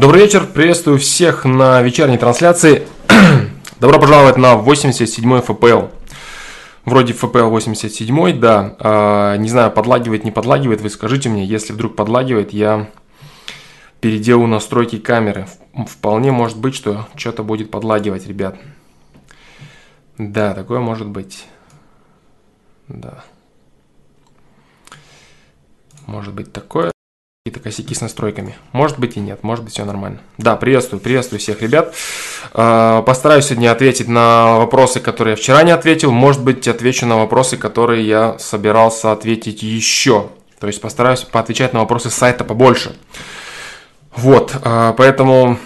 Добрый вечер, приветствую всех на вечерней трансляции. Добро пожаловать на 87-й ФПЛ. Вроде ФПЛ 87, да. А, не знаю, подлагивает, не подлагивает. Вы скажите мне, если вдруг подлагивает, я переделаю настройки камеры. Вполне может быть, что что-то будет подлагивать, ребят. Да, такое может быть. Да. Может быть такое какие-то косяки с настройками. Может быть и нет, может быть все нормально. Да, приветствую, приветствую всех ребят. А, постараюсь сегодня ответить на вопросы, которые я вчера не ответил. Может быть, отвечу на вопросы, которые я собирался ответить еще. То есть постараюсь поотвечать на вопросы сайта побольше. Вот, а, поэтому,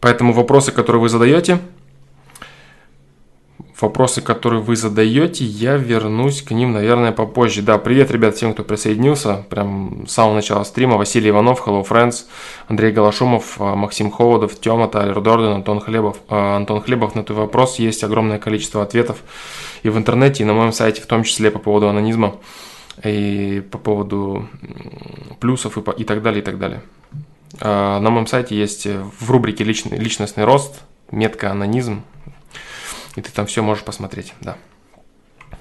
поэтому вопросы, которые вы задаете, вопросы, которые вы задаете, я вернусь к ним, наверное, попозже. Да, привет, ребят, всем, кто присоединился. Прям с самого начала стрима. Василий Иванов, Hello Friends, Андрей Галашумов, а, Максим Холодов, Тёма, Тайлер Дорден, Антон Хлебов. А, Антон Хлебов, на твой вопрос есть огромное количество ответов и в интернете, и на моем сайте, в том числе по поводу анонизма, и по поводу плюсов и, по, и так далее, и так далее. А, на моем сайте есть в рубрике личный, «Личностный рост» метка «Анонизм», и ты там все можешь посмотреть, да.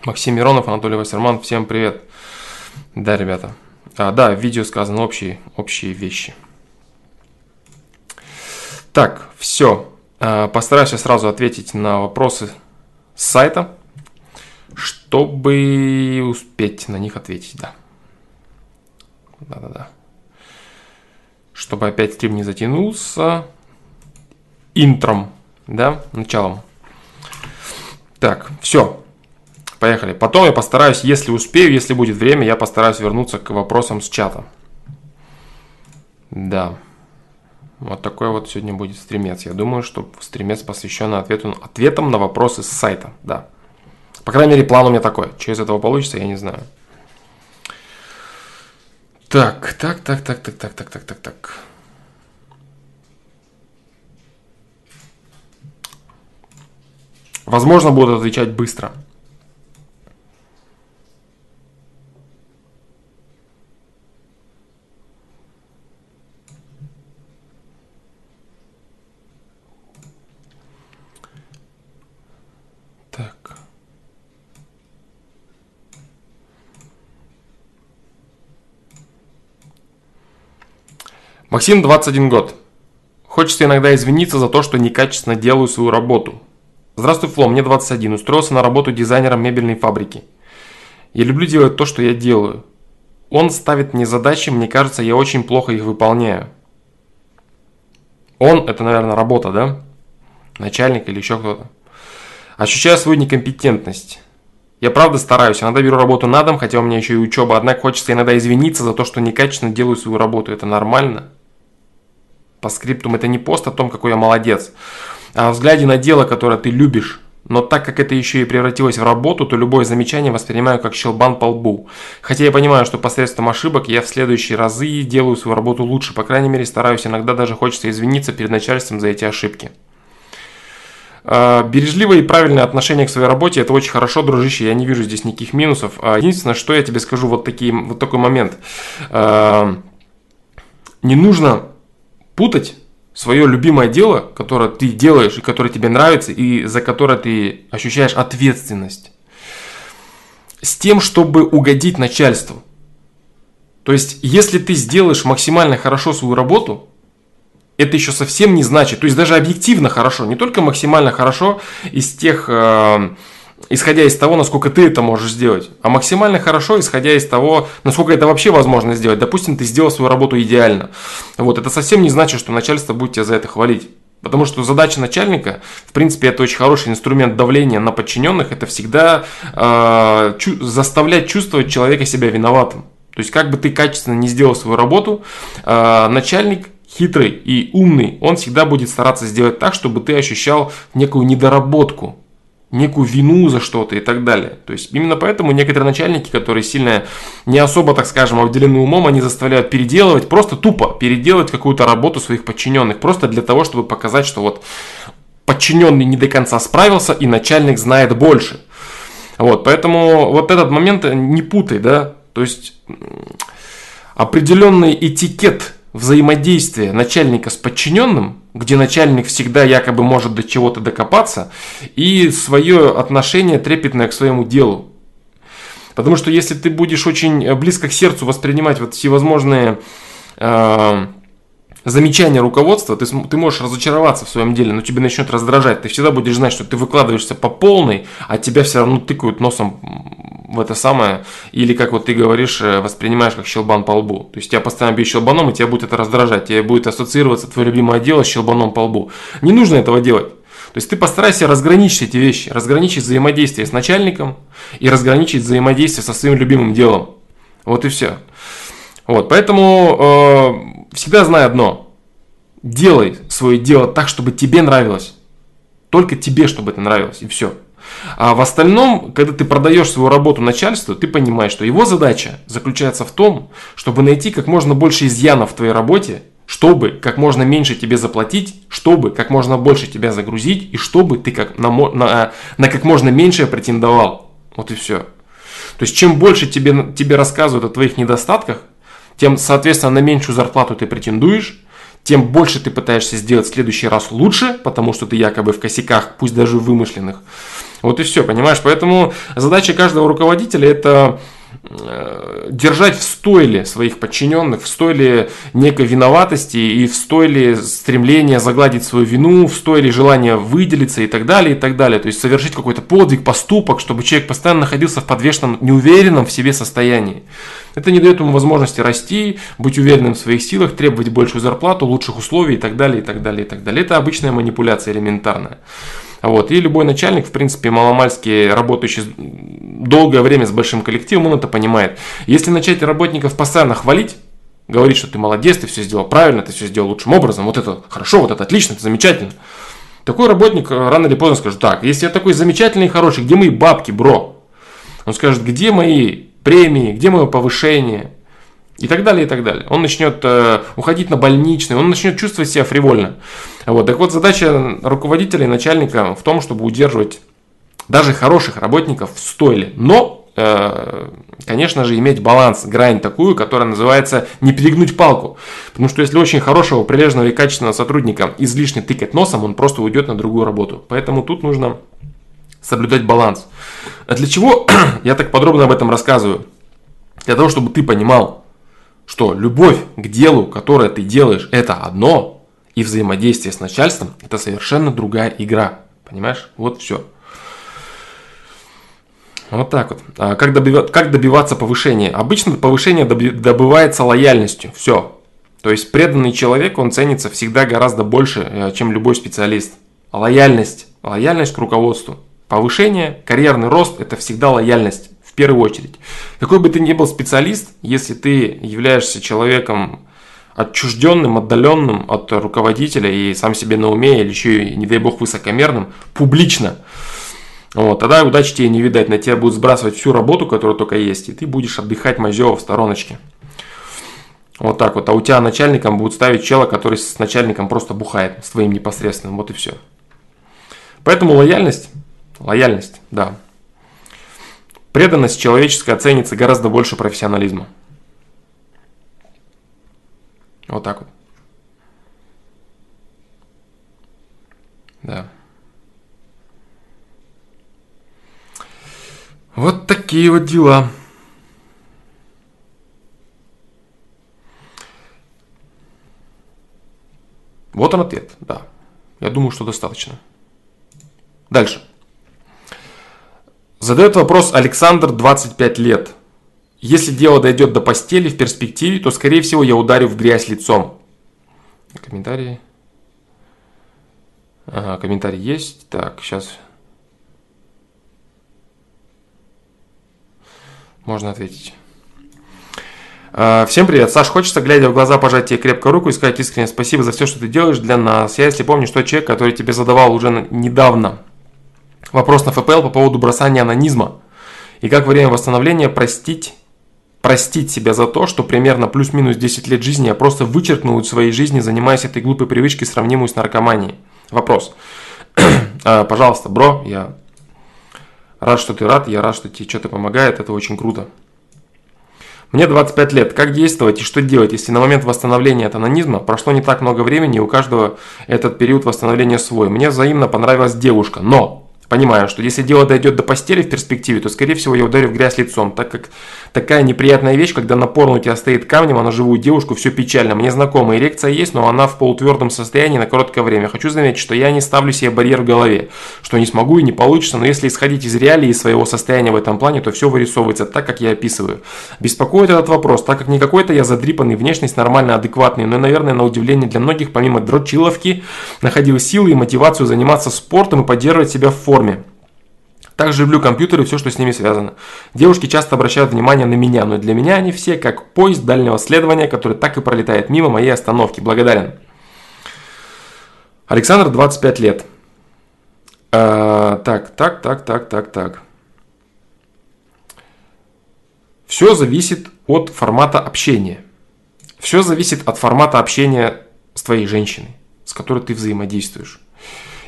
Максим Миронов, Анатолий Вассерман, всем привет. Да, ребята. А, да, в видео сказаны общие, общие вещи. Так, все. А, постараюсь сразу ответить на вопросы с сайта, чтобы успеть на них ответить, да. Да-да-да. Чтобы опять стрим не затянулся. Интром, да, началом. Так, все. Поехали. Потом я постараюсь, если успею, если будет время, я постараюсь вернуться к вопросам с чата. Да. Вот такой вот сегодня будет стримец. Я думаю, что стримец посвящен ответу, ответам на вопросы с сайта. Да. По крайней мере, план у меня такой. Что из этого получится, я не знаю. Так, так, так, так, так, так, так, так, так, так. Возможно, будут отвечать быстро. Так. Максим, 21 год. Хочется иногда извиниться за то, что некачественно делаю свою работу. Здравствуй, Фло, мне 21. Устроился на работу дизайнером мебельной фабрики. Я люблю делать то, что я делаю. Он ставит мне задачи, мне кажется, я очень плохо их выполняю. Он, это, наверное, работа, да? Начальник или еще кто-то. Ощущаю свою некомпетентность. Я правда стараюсь, иногда беру работу на дом, хотя у меня еще и учеба, однако хочется иногда извиниться за то, что некачественно делаю свою работу. Это нормально? По скриптум это не пост о том, какой я молодец о взгляде на дело, которое ты любишь. Но так как это еще и превратилось в работу, то любое замечание воспринимаю как щелбан по лбу. Хотя я понимаю, что посредством ошибок я в следующие разы делаю свою работу лучше. По крайней мере, стараюсь. Иногда даже хочется извиниться перед начальством за эти ошибки. А, бережливое и правильное отношение к своей работе – это очень хорошо, дружище, я не вижу здесь никаких минусов. А, единственное, что я тебе скажу, вот, такие, вот такой момент. А, не нужно путать свое любимое дело, которое ты делаешь и которое тебе нравится, и за которое ты ощущаешь ответственность, с тем, чтобы угодить начальству. То есть, если ты сделаешь максимально хорошо свою работу, это еще совсем не значит, то есть даже объективно хорошо, не только максимально хорошо из тех э, исходя из того, насколько ты это можешь сделать, а максимально хорошо, исходя из того, насколько это вообще возможно сделать. Допустим, ты сделал свою работу идеально. Вот, это совсем не значит, что начальство будет тебя за это хвалить. Потому что задача начальника, в принципе, это очень хороший инструмент давления на подчиненных, это всегда э, чу- заставлять чувствовать человека себя виноватым. То есть, как бы ты качественно не сделал свою работу, э, начальник хитрый и умный, он всегда будет стараться сделать так, чтобы ты ощущал некую недоработку некую вину за что-то и так далее. То есть именно поэтому некоторые начальники, которые сильно не особо, так скажем, обделены умом, они заставляют переделывать, просто тупо переделать какую-то работу своих подчиненных, просто для того, чтобы показать, что вот подчиненный не до конца справился и начальник знает больше. Вот, поэтому вот этот момент не путай, да, то есть определенный этикет взаимодействие начальника с подчиненным, где начальник всегда якобы может до чего-то докопаться, и свое отношение трепетное к своему делу. Потому что если ты будешь очень близко к сердцу воспринимать вот всевозможные э, замечания руководства, ты, ты можешь разочароваться в своем деле, но тебе начнет раздражать. Ты всегда будешь знать, что ты выкладываешься по полной, а тебя все равно тыкают носом в это самое, или, как вот ты говоришь, э, воспринимаешь как щелбан по лбу. То есть тебя постоянно бьют щелбаном, и тебя будет это раздражать, тебе будет ассоциироваться твое любимое дело с щелбаном по лбу. Не нужно этого делать. То есть ты постарайся разграничить эти вещи, разграничить взаимодействие с начальником и разграничить взаимодействие со своим любимым делом. Вот и все. Вот, поэтому э, всегда знай одно. Делай свое дело так, чтобы тебе нравилось. Только тебе, чтобы это нравилось, и все. А в остальном, когда ты продаешь свою работу начальству, ты понимаешь, что его задача заключается в том, чтобы найти как можно больше изъянов в твоей работе, чтобы как можно меньше тебе заплатить, чтобы как можно больше тебя загрузить, и чтобы ты как на, на, на как можно меньшее претендовал. Вот и все. То есть, чем больше тебе, тебе рассказывают о твоих недостатках, тем, соответственно, на меньшую зарплату ты претендуешь, тем больше ты пытаешься сделать в следующий раз лучше, потому что ты якобы в косяках, пусть даже вымышленных. Вот и все, понимаешь? Поэтому задача каждого руководителя это Э, держать в стойле своих подчиненных, в стойле некой виноватости и в стойле стремления загладить свою вину, в стойле желания выделиться и так далее, и так далее. То есть совершить какой-то подвиг, поступок, чтобы человек постоянно находился в подвешенном, неуверенном в себе состоянии. Это не дает ему возможности расти, быть уверенным в своих силах, требовать большую зарплату, лучших условий и так далее, и так далее, и так далее. Это обычная манипуляция элементарная. Вот. И любой начальник, в принципе, маломальски работающий долгое время с большим коллективом, он это понимает. Если начать работников постоянно хвалить, говорить, что ты молодец, ты все сделал правильно, ты все сделал лучшим образом, вот это хорошо, вот это отлично, это замечательно. Такой работник э, рано или поздно скажет, так, если я такой замечательный и хороший, где мои бабки, бро? Он скажет, где мои премии, где мое повышение? И так далее, и так далее. Он начнет э, уходить на больничный, он начнет чувствовать себя фривольно. Вот. Так вот, задача руководителя и начальника в том, чтобы удерживать даже хороших работников в стойле. Но, э, конечно же, иметь баланс, грань такую, которая называется не перегнуть палку. Потому что если очень хорошего, прилежного и качественного сотрудника излишне тыкать носом, он просто уйдет на другую работу. Поэтому тут нужно соблюдать баланс. А для чего я так подробно об этом рассказываю? Для того, чтобы ты понимал, что любовь к делу, которое ты делаешь, это одно, и взаимодействие с начальством – это совершенно другая игра. Понимаешь? Вот все. Вот так вот. А как, добиваться, как добиваться повышения? Обычно повышение добывается лояльностью. Все. То есть преданный человек, он ценится всегда гораздо больше, э, чем любой специалист. Лояльность. Лояльность к руководству. Повышение, карьерный рост – это всегда лояльность в первую очередь. Какой бы ты ни был специалист, если ты являешься человеком отчужденным, отдаленным от руководителя и сам себе на уме, или еще не дай бог, высокомерным, публично, вот, тогда удачи тебе не видать, на тебя будут сбрасывать всю работу, которая только есть, и ты будешь отдыхать мазево в стороночке. Вот так вот. А у тебя начальником будут ставить чела, который с начальником просто бухает, с твоим непосредственным. Вот и все. Поэтому лояльность, лояльность, да, Преданность человеческая ценится гораздо больше профессионализма. Вот так вот. Да. Вот такие вот дела. Вот он ответ, да. Я думаю, что достаточно. Дальше. Задает вопрос Александр, 25 лет. Если дело дойдет до постели в перспективе, то, скорее всего, я ударю в грязь лицом. Комментарии. Ага, комментарий есть. Так, сейчас. Можно ответить. А, всем привет. Саш, хочется, глядя в глаза, пожать тебе крепко руку и сказать искренне спасибо за все, что ты делаешь для нас. Я, если помню, что человек, который тебе задавал уже недавно Вопрос на ФПЛ по поводу бросания анонизма. И как во время восстановления простить, простить себя за то, что примерно плюс-минус 10 лет жизни я просто вычеркнул из своей жизни, занимаясь этой глупой привычкой, сравнимую с наркоманией. Вопрос. А, пожалуйста, бро, я рад, что ты рад, я рад, что тебе что-то помогает, это очень круто. Мне 25 лет. Как действовать и что делать, если на момент восстановления от анонизма прошло не так много времени, и у каждого этот период восстановления свой? Мне взаимно понравилась девушка, но Понимаю, что если дело дойдет до постели в перспективе, то, скорее всего, я ударю в грязь лицом, так как такая неприятная вещь, когда на порно у тебя стоит камнем, а на живую девушку все печально. Мне знакома, эрекция есть, но она в полутвердом состоянии на короткое время. Хочу заметить, что я не ставлю себе барьер в голове, что не смогу и не получится, но если исходить из реалий и своего состояния в этом плане, то все вырисовывается так, как я описываю. Беспокоит этот вопрос, так как не какой-то я задрипанный, внешность нормально адекватный, но, наверное, на удивление для многих, помимо дрочиловки, находил силы и мотивацию заниматься спортом и поддерживать себя в форме форме. Также люблю компьютеры и все, что с ними связано. Девушки часто обращают внимание на меня, но для меня они все как поезд дальнего следования, который так и пролетает мимо моей остановки. Благодарен. Александр, 25 лет. А, так, так, так, так, так, так. Все зависит от формата общения. Все зависит от формата общения с твоей женщиной, с которой ты взаимодействуешь.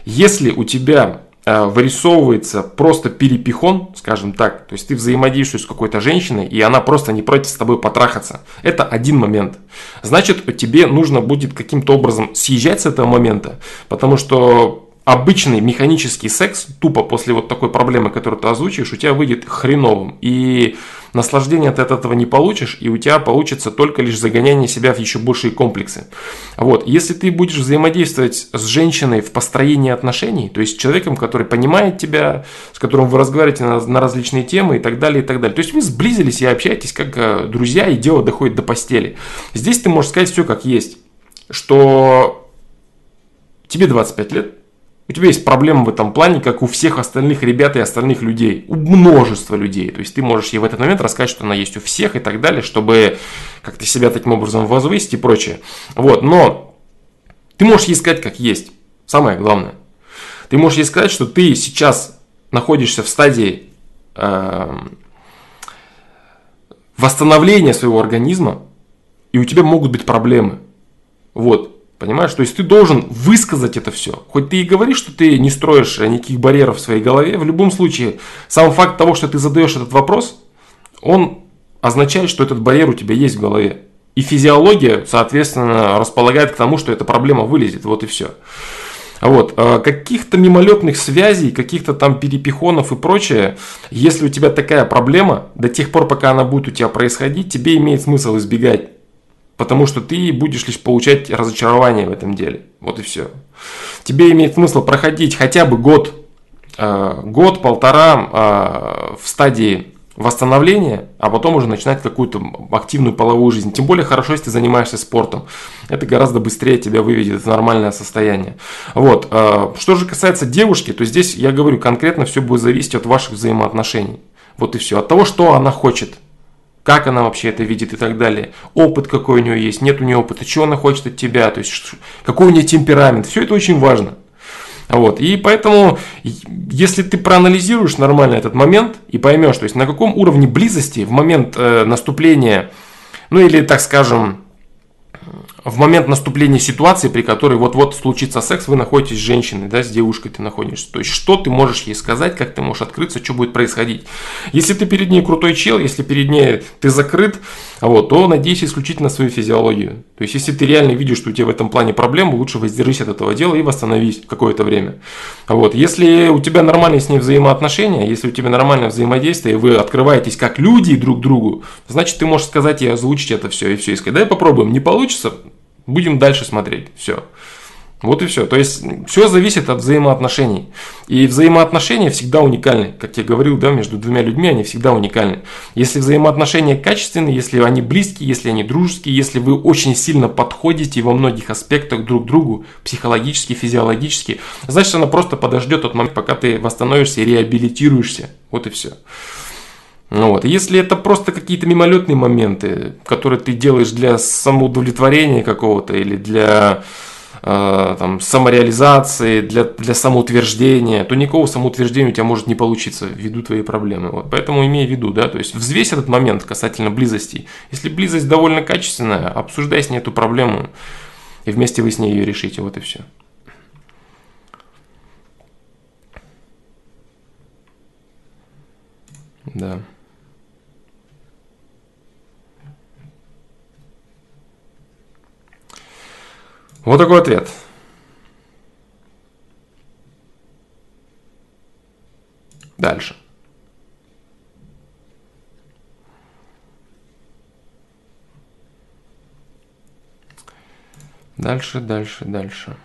Если у тебя вырисовывается просто перепихон, скажем так, то есть ты взаимодействуешь с какой-то женщиной, и она просто не против с тобой потрахаться. Это один момент. Значит, тебе нужно будет каким-то образом съезжать с этого момента, потому что обычный механический секс, тупо после вот такой проблемы, которую ты озвучиваешь, у тебя выйдет хреновым. И наслаждения ты от этого не получишь, и у тебя получится только лишь загоняние себя в еще большие комплексы. Вот. Если ты будешь взаимодействовать с женщиной в построении отношений, то есть с человеком, который понимает тебя, с которым вы разговариваете на, на различные темы и так далее, и так далее. То есть вы сблизились и общаетесь как э, друзья, и дело доходит до постели. Здесь ты можешь сказать все как есть, что тебе 25 лет, у тебя есть проблемы в этом плане, как у всех остальных ребят и остальных людей. У множества людей. То есть ты можешь ей в этот момент рассказать, что она есть у всех и так далее, чтобы как-то себя таким образом возвысить и прочее. Вот, но ты можешь ей сказать, как есть. Самое главное. Ты можешь ей сказать, что ты сейчас находишься в стадии э, восстановления своего организма, и у тебя могут быть проблемы. Вот. Понимаешь? То есть ты должен высказать это все. Хоть ты и говоришь, что ты не строишь никаких барьеров в своей голове, в любом случае, сам факт того, что ты задаешь этот вопрос, он означает, что этот барьер у тебя есть в голове. И физиология, соответственно, располагает к тому, что эта проблема вылезет. Вот и все. Вот. А каких-то мимолетных связей, каких-то там перепихонов и прочее, если у тебя такая проблема, до тех пор, пока она будет у тебя происходить, тебе имеет смысл избегать Потому что ты будешь лишь получать разочарование в этом деле. Вот и все. Тебе имеет смысл проходить хотя бы год, э, год-полтора э, в стадии восстановления, а потом уже начинать какую-то активную половую жизнь. Тем более хорошо, если ты занимаешься спортом. Это гораздо быстрее тебя выведет в нормальное состояние. Вот. Э, что же касается девушки, то здесь я говорю конкретно все будет зависеть от ваших взаимоотношений. Вот и все. От того, что она хочет как она вообще это видит и так далее, опыт какой у нее есть, нет у нее опыта, чего она хочет от тебя, то есть какой у нее темперамент, все это очень важно. Вот. И поэтому, если ты проанализируешь нормально этот момент и поймешь, то есть на каком уровне близости в момент э, наступления, ну или так скажем, в момент наступления ситуации, при которой вот-вот случится секс, вы находитесь с женщиной, да, с девушкой ты находишься. То есть, что ты можешь ей сказать, как ты можешь открыться, что будет происходить. Если ты перед ней крутой чел, если перед ней ты закрыт, вот, то надейся исключительно на свою физиологию. То есть, если ты реально видишь, что у тебя в этом плане проблемы, лучше воздержись от этого дела и восстановись какое-то время. Вот, если у тебя нормальные с ней взаимоотношения, если у тебя нормальное взаимодействие, и вы открываетесь как люди друг другу, значит, ты можешь сказать и озвучить это все, и все, и сказать, давай попробуем, не получится, Будем дальше смотреть. Все. Вот и все. То есть все зависит от взаимоотношений. И взаимоотношения всегда уникальны. Как я говорил, да, между двумя людьми они всегда уникальны. Если взаимоотношения качественные, если они близкие, если они дружеские, если вы очень сильно подходите во многих аспектах друг к другу, психологически, физиологически, значит она просто подождет тот момент, пока ты восстановишься и реабилитируешься. Вот и все. Ну вот. Если это просто какие-то мимолетные моменты, которые ты делаешь для самоудовлетворения какого-то или для э, там, самореализации, для, для самоутверждения, то никакого самоутверждения у тебя может не получиться ввиду твоей проблемы. Вот. Поэтому имей в виду, да, то есть взвесь этот момент касательно близости. Если близость довольно качественная, обсуждай с ней эту проблему, и вместе вы с ней ее решите, вот и все. Да. Вот такой ответ. Дальше. Дальше, дальше, дальше.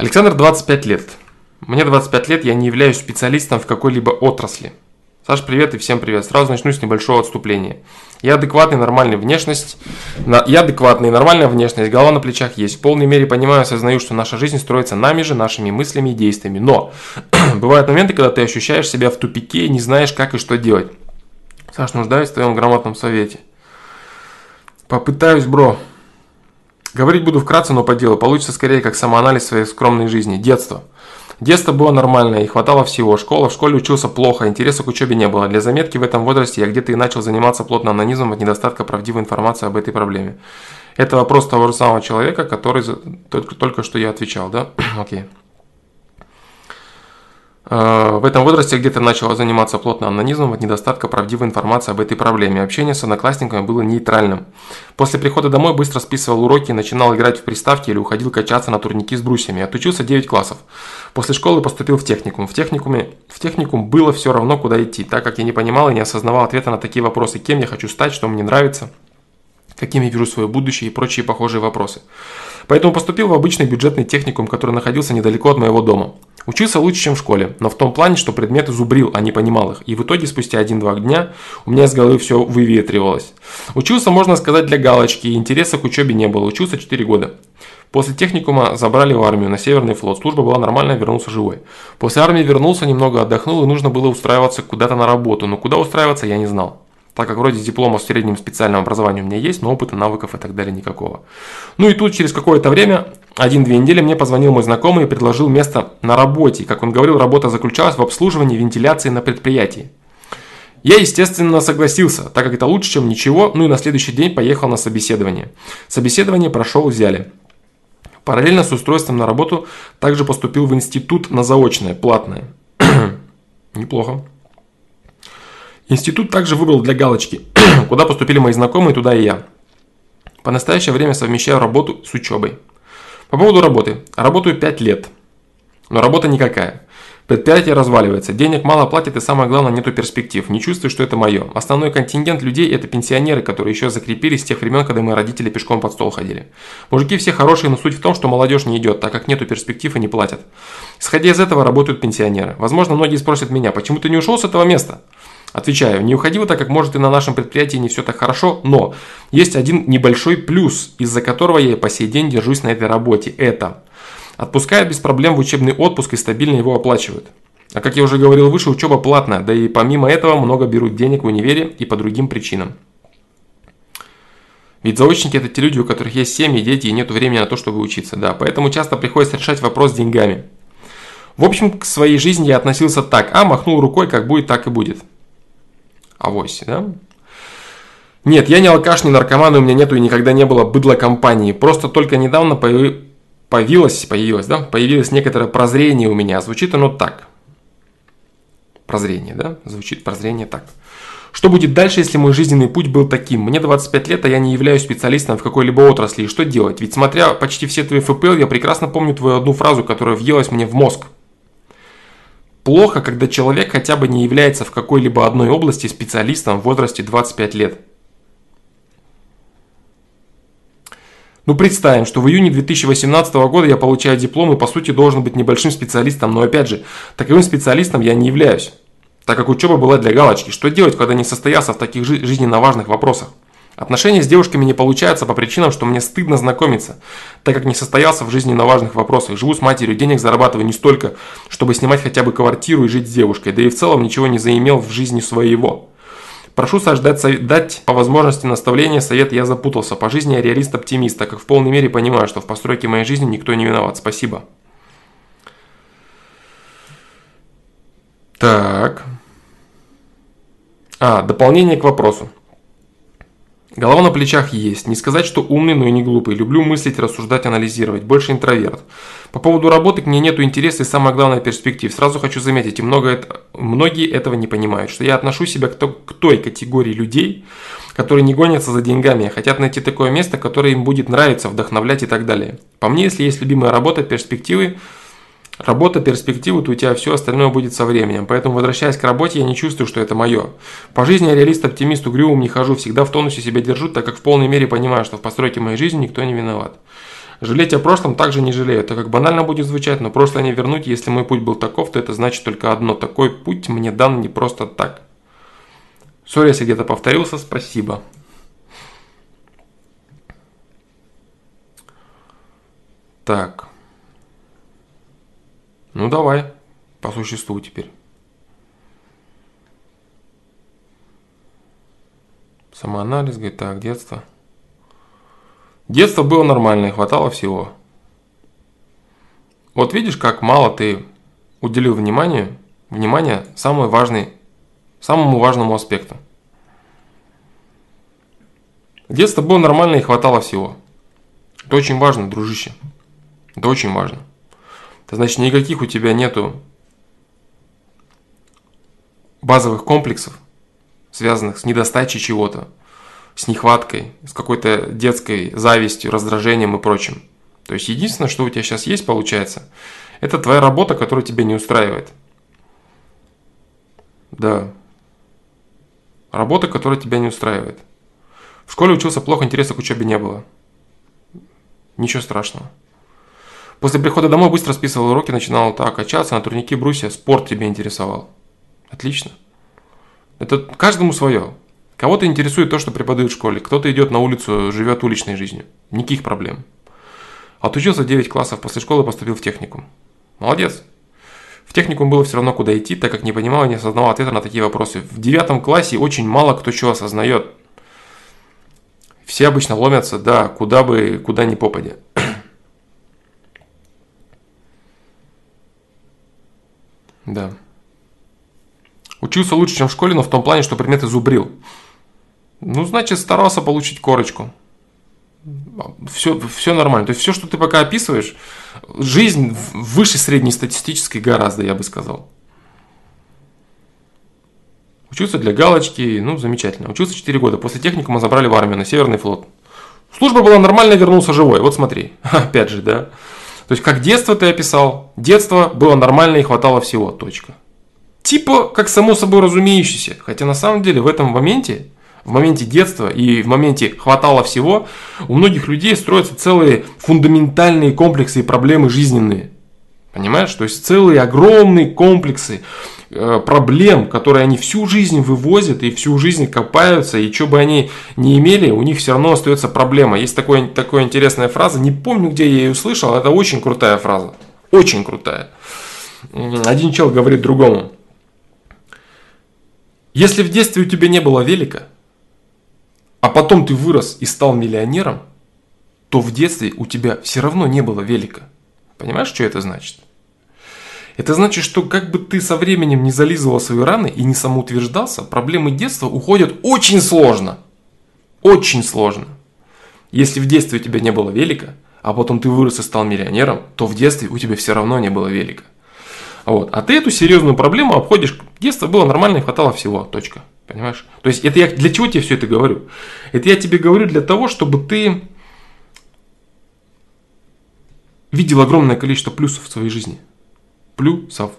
Александр 25 лет. Мне 25 лет, я не являюсь специалистом в какой-либо отрасли. Саш, привет и всем привет. Сразу начну с небольшого отступления. Я адекватный, нормальный внешность. Я адекватный, нормальная внешность, голова на плечах есть. В полной мере понимаю, осознаю, что наша жизнь строится нами же, нашими мыслями и действиями. Но бывают моменты, когда ты ощущаешь себя в тупике и не знаешь, как и что делать. Саш, нуждаюсь в твоем грамотном совете. Попытаюсь, бро. Говорить буду вкратце, но по делу. Получится скорее как самоанализ своей скромной жизни. Детство. Детство было нормальное и хватало всего. Школа, в школе учился плохо, интереса к учебе не было. Для заметки в этом возрасте я где-то и начал заниматься плотно анонизмом от недостатка правдивой информации об этой проблеме. Это вопрос того же самого человека, который только, только что я отвечал, да? Окей. Okay. Э, в этом возрасте где-то начала заниматься плотно анонизмом от недостатка правдивой информации об этой проблеме. Общение с одноклассниками было нейтральным. После прихода домой быстро списывал уроки, начинал играть в приставки или уходил качаться на турники с брусьями. Отучился 9 классов. После школы поступил в техникум. В, техникуме, в техникум было все равно, куда идти, так как я не понимал и не осознавал ответа на такие вопросы, кем я хочу стать, что мне нравится, каким я вижу свое будущее и прочие похожие вопросы. Поэтому поступил в обычный бюджетный техникум, который находился недалеко от моего дома. Учился лучше, чем в школе, но в том плане, что предметы зубрил, а не понимал их. И в итоге спустя 1-2 дня у меня из головы все выветривалось. Учился, можно сказать, для галочки, и интереса к учебе не было. Учился 4 года. После техникума забрали в армию на Северный флот. Служба была нормальная, вернулся живой. После армии вернулся, немного отдохнул и нужно было устраиваться куда-то на работу. Но куда устраиваться я не знал так как вроде диплома с средним специальным образованием у меня есть, но опыта, навыков и так далее никакого. Ну и тут через какое-то время, один-две недели, мне позвонил мой знакомый и предложил место на работе. Как он говорил, работа заключалась в обслуживании вентиляции на предприятии. Я, естественно, согласился, так как это лучше, чем ничего, ну и на следующий день поехал на собеседование. Собеседование прошел, взяли. Параллельно с устройством на работу также поступил в институт на заочное, платное. Неплохо. Институт также выбрал для галочки, куда поступили мои знакомые, туда и я. По настоящее время совмещаю работу с учебой. По поводу работы. Работаю 5 лет. Но работа никакая. Предприятие разваливается, денег мало платят и самое главное нету перспектив. Не чувствую, что это мое. Основной контингент людей это пенсионеры, которые еще закрепились с тех времен, когда мои родители пешком под стол ходили. Мужики все хорошие, но суть в том, что молодежь не идет, так как нету перспектив и не платят. Исходя из этого работают пенсионеры. Возможно, многие спросят меня, почему ты не ушел с этого места? Отвечаю, не уходил так как может и на нашем предприятии не все так хорошо, но есть один небольшой плюс, из-за которого я и по сей день держусь на этой работе. Это отпускают без проблем в учебный отпуск и стабильно его оплачивают. А как я уже говорил выше, учеба платная, да и помимо этого много берут денег в универе и по другим причинам. Ведь заочники это те люди, у которых есть семьи, дети и нет времени на то, чтобы учиться. Да, поэтому часто приходится решать вопрос с деньгами. В общем, к своей жизни я относился так, а махнул рукой, как будет, так и будет авось, да? Нет, я не алкаш, не наркоман, у меня нету и никогда не было быдло компании. Просто только недавно появилось, появилось, да, появилось некоторое прозрение у меня. Звучит оно так. Прозрение, да? Звучит прозрение так. Что будет дальше, если мой жизненный путь был таким? Мне 25 лет, а я не являюсь специалистом в какой-либо отрасли. И что делать? Ведь смотря почти все твои ФПЛ, я прекрасно помню твою одну фразу, которая въелась мне в мозг. Плохо, когда человек хотя бы не является в какой-либо одной области специалистом в возрасте 25 лет. Ну представим, что в июне 2018 года я получаю диплом и по сути должен быть небольшим специалистом, но опять же, таковым специалистом я не являюсь, так как учеба была для галочки. Что делать, когда не состоялся в таких жизненно важных вопросах? Отношения с девушками не получаются по причинам, что мне стыдно знакомиться, так как не состоялся в жизни на важных вопросах. Живу с матерью, денег зарабатываю не столько, чтобы снимать хотя бы квартиру и жить с девушкой, да и в целом ничего не заимел в жизни своего. Прошу Саш дать, дать по возможности наставление, совет, я запутался. По жизни я реалист-оптимист, так как в полной мере понимаю, что в постройке моей жизни никто не виноват. Спасибо. Так. А, дополнение к вопросу. Голова на плечах есть. Не сказать, что умный, но и не глупый. Люблю мыслить, рассуждать, анализировать. Больше интроверт. По поводу работы к мне нету интереса и самое главное перспектив. Сразу хочу заметить, и много многие этого не понимают, что я отношу себя к, к той категории людей, которые не гонятся за деньгами, а хотят найти такое место, которое им будет нравиться, вдохновлять и так далее. По мне, если есть любимая работа, перспективы, Работа, перспективы, то у тебя все остальное будет со временем. Поэтому, возвращаясь к работе, я не чувствую, что это мое. По жизни я реалист, оптимист, угрюм не хожу, всегда в тонусе себя держу, так как в полной мере понимаю, что в постройке моей жизни никто не виноват. Жалеть о прошлом также не жалею, так как банально будет звучать, но прошлое не вернуть, если мой путь был таков, то это значит только одно. Такой путь мне дан не просто так. Сори, если где-то повторился, спасибо. Так. Ну давай, по существу теперь. Самоанализ, говорит, так, детство. Детство было нормальное, хватало всего. Вот видишь, как мало ты уделил внимание, внимание самой важной, самому важному аспекту. Детство было нормальное и хватало всего. Это очень важно, дружище. Это очень важно. Это значит, никаких у тебя нету базовых комплексов, связанных с недостачей чего-то, с нехваткой, с какой-то детской завистью, раздражением и прочим. То есть единственное, что у тебя сейчас есть, получается, это твоя работа, которая тебя не устраивает. Да. Работа, которая тебя не устраивает. В школе учился плохо, интереса к учебе не было. Ничего страшного. После прихода домой быстро списывал уроки, начинал так качаться на турнике брусья. Спорт тебя интересовал. Отлично. Это каждому свое. Кого-то интересует то, что преподают в школе. Кто-то идет на улицу, живет уличной жизнью. Никаких проблем. Отучился 9 классов, после школы поступил в техникум. Молодец. В техникум было все равно куда идти, так как не понимал и не осознавал ответа на такие вопросы. В девятом классе очень мало кто чего осознает. Все обычно ломятся, да, куда бы, куда ни попадя. Да. Учился лучше, чем в школе, но в том плане, что предметы зубрил. Ну, значит, старался получить корочку. Все, все нормально. То есть все, что ты пока описываешь, жизнь выше среднестатистической гораздо, я бы сказал. Учился для галочки, ну, замечательно. Учился 4 года. После техникума забрали в армию на Северный флот. Служба была нормальная, вернулся живой. Вот смотри. Опять же, да. То есть, как детство ты описал, детство было нормально и хватало всего, точка. Типа, как само собой разумеющееся. Хотя на самом деле в этом моменте, в моменте детства и в моменте хватало всего, у многих людей строятся целые фундаментальные комплексы и проблемы жизненные. Понимаешь? То есть целые огромные комплексы проблем, которые они всю жизнь вывозят и всю жизнь копаются, и что бы они ни имели, у них все равно остается проблема. Есть такой, такая интересная фраза, не помню, где я ее услышал, это очень крутая фраза. Очень крутая. Один чел говорит другому. Если в детстве у тебя не было велика, а потом ты вырос и стал миллионером, то в детстве у тебя все равно не было велика. Понимаешь, что это значит? Это значит, что как бы ты со временем не зализывал свои раны и не самоутверждался, проблемы детства уходят очень сложно. Очень сложно. Если в детстве у тебя не было велика, а потом ты вырос и стал миллионером, то в детстве у тебя все равно не было велика. Вот. А ты эту серьезную проблему обходишь. Детство было нормально и хватало всего. Точка. Понимаешь? То есть это я для чего тебе все это говорю? Это я тебе говорю для того, чтобы ты видел огромное количество плюсов в своей жизни плюсов.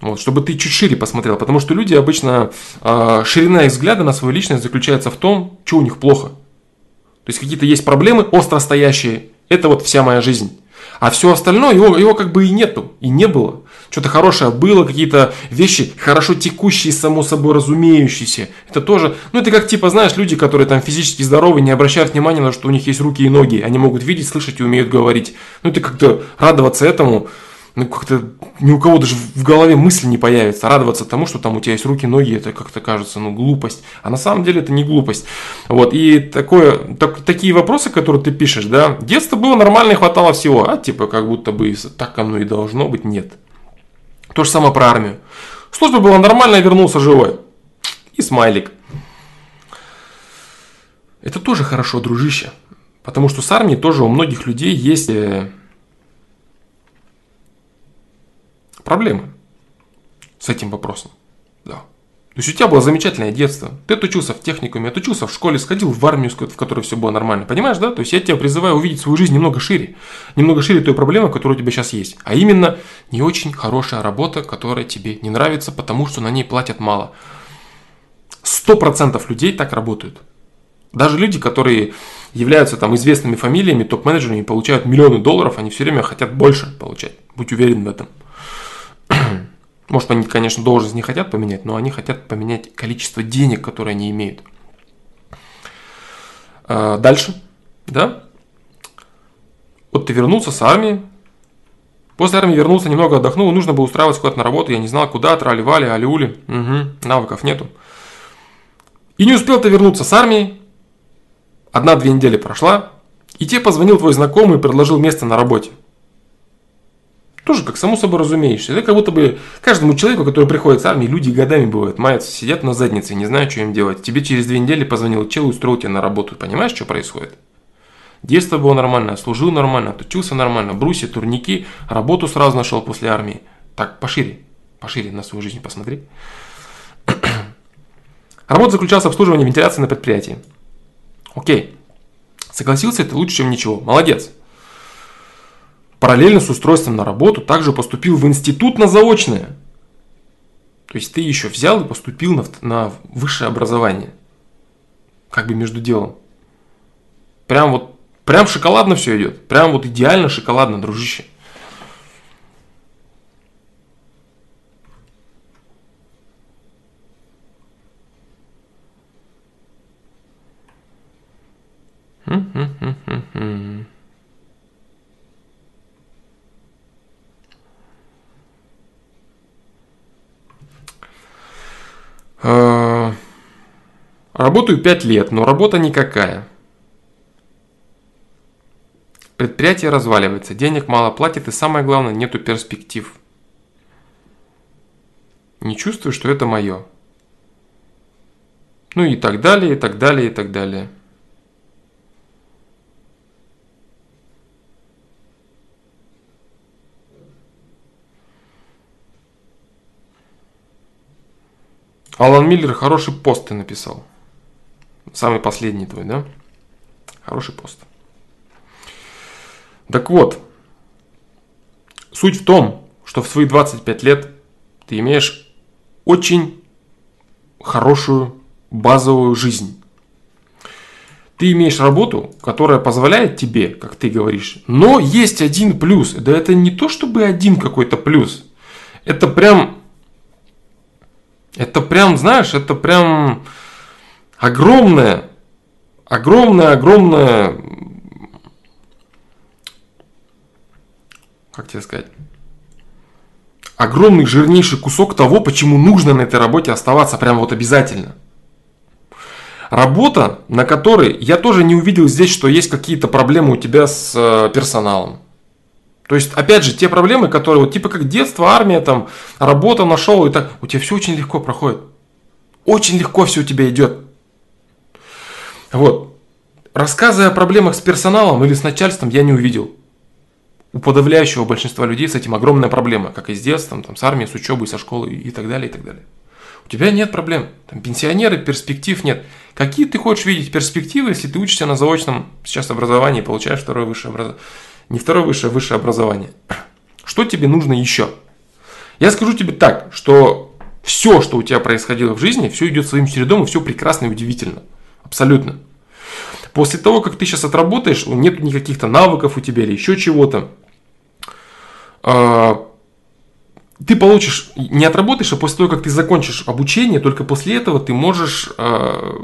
Вот, чтобы ты чуть шире посмотрел, потому что люди обычно, э, ширина их взгляда на свою личность заключается в том, что у них плохо. То есть какие-то есть проблемы остро стоящие, это вот вся моя жизнь. А все остальное, его, его как бы и нету, и не было. Что-то хорошее было, какие-то вещи хорошо текущие, само собой разумеющиеся. Это тоже, ну это как типа, знаешь, люди, которые там физически здоровы, не обращают внимания на то, что у них есть руки и ноги. Они могут видеть, слышать и умеют говорить. Ну это как-то радоваться этому, ну, как-то ни у кого даже в голове мысль не появится. Радоваться тому, что там у тебя есть руки, ноги, это как-то кажется, ну, глупость. А на самом деле это не глупость. Вот, и такое, так, такие вопросы, которые ты пишешь, да, детство было нормально хватало всего, а типа как будто бы так оно и должно быть, нет. То же самое про армию. Служба была нормальная, вернулся живой. И смайлик. Это тоже хорошо, дружище. Потому что с армией тоже у многих людей есть э, проблемы с этим вопросом. Да. То есть у тебя было замечательное детство. Ты отучился в техникуме, отучился в школе, сходил в армию, в которой все было нормально. Понимаешь, да? То есть я тебя призываю увидеть свою жизнь немного шире. Немного шире той проблемы, которая у тебя сейчас есть. А именно, не очень хорошая работа, которая тебе не нравится, потому что на ней платят мало. Сто процентов людей так работают. Даже люди, которые являются там известными фамилиями, топ-менеджерами, получают миллионы долларов, они все время хотят больше получать. Будь уверен в этом. Может, они, конечно, должность не хотят поменять, но они хотят поменять количество денег, которые они имеют. А, дальше, да? Вот ты вернулся с армии, После армии вернулся, немного отдохнул, нужно было устраиваться куда-то на работу, я не знал куда, трали-вали, али-ули, угу, навыков нету. И не успел ты вернуться с армии, одна-две недели прошла, и тебе позвонил твой знакомый и предложил место на работе. Тоже как само собой разумеешься. Это как будто бы каждому человеку, который приходит с армии, люди годами бывают, маются, сидят на заднице, не знают, что им делать. Тебе через две недели позвонил чел и устроил тебя на работу. Понимаешь, что происходит? Детство было нормально, служил нормально, отучился нормально, бруси, турники, работу сразу нашел после армии. Так, пошире, пошире на свою жизнь посмотри. Работа заключалась в обслуживании вентиляции на предприятии. Окей. Согласился это лучше, чем ничего. Молодец. Параллельно с устройством на работу также поступил в институт на заочное. То есть ты еще взял и поступил на, на высшее образование. Как бы между делом. Прям вот, прям шоколадно все идет. Прям вот идеально шоколадно, дружище. А, работаю 5 лет, но работа никакая. Предприятие разваливается, денег мало платит и самое главное, нету перспектив. Не чувствую, что это мое. Ну и так далее, и так далее, и так далее. Алан Миллер хороший пост ты написал. Самый последний твой, да? Хороший пост. Так вот, суть в том, что в свои 25 лет ты имеешь очень хорошую базовую жизнь. Ты имеешь работу, которая позволяет тебе, как ты говоришь, но есть один плюс. Да это не то чтобы один какой-то плюс. Это прям это прям, знаешь, это прям огромное, огромное, огромное, как тебе сказать, огромный жирнейший кусок того, почему нужно на этой работе оставаться прям вот обязательно. Работа, на которой я тоже не увидел здесь, что есть какие-то проблемы у тебя с э, персоналом. То есть, опять же, те проблемы, которые, вот типа как детство, армия, там, работа нашел, и так, у тебя все очень легко проходит. Очень легко все у тебя идет. Вот. Рассказы о проблемах с персоналом или с начальством я не увидел. У подавляющего большинства людей с этим огромная проблема, как и с детством, там, с армией, с учебой, со школой и так далее, и так далее. У тебя нет проблем. Там пенсионеры, перспектив нет. Какие ты хочешь видеть перспективы, если ты учишься на заочном сейчас образовании и получаешь второе высшее образование? не второе высшее, а высшее образование. Что тебе нужно еще? Я скажу тебе так, что все, что у тебя происходило в жизни, все идет своим чередом, и все прекрасно и удивительно. Абсолютно. После того, как ты сейчас отработаешь, нет никаких-то навыков у тебя или еще чего-то, а, ты получишь, не отработаешь, а после того, как ты закончишь обучение, только после этого ты можешь а,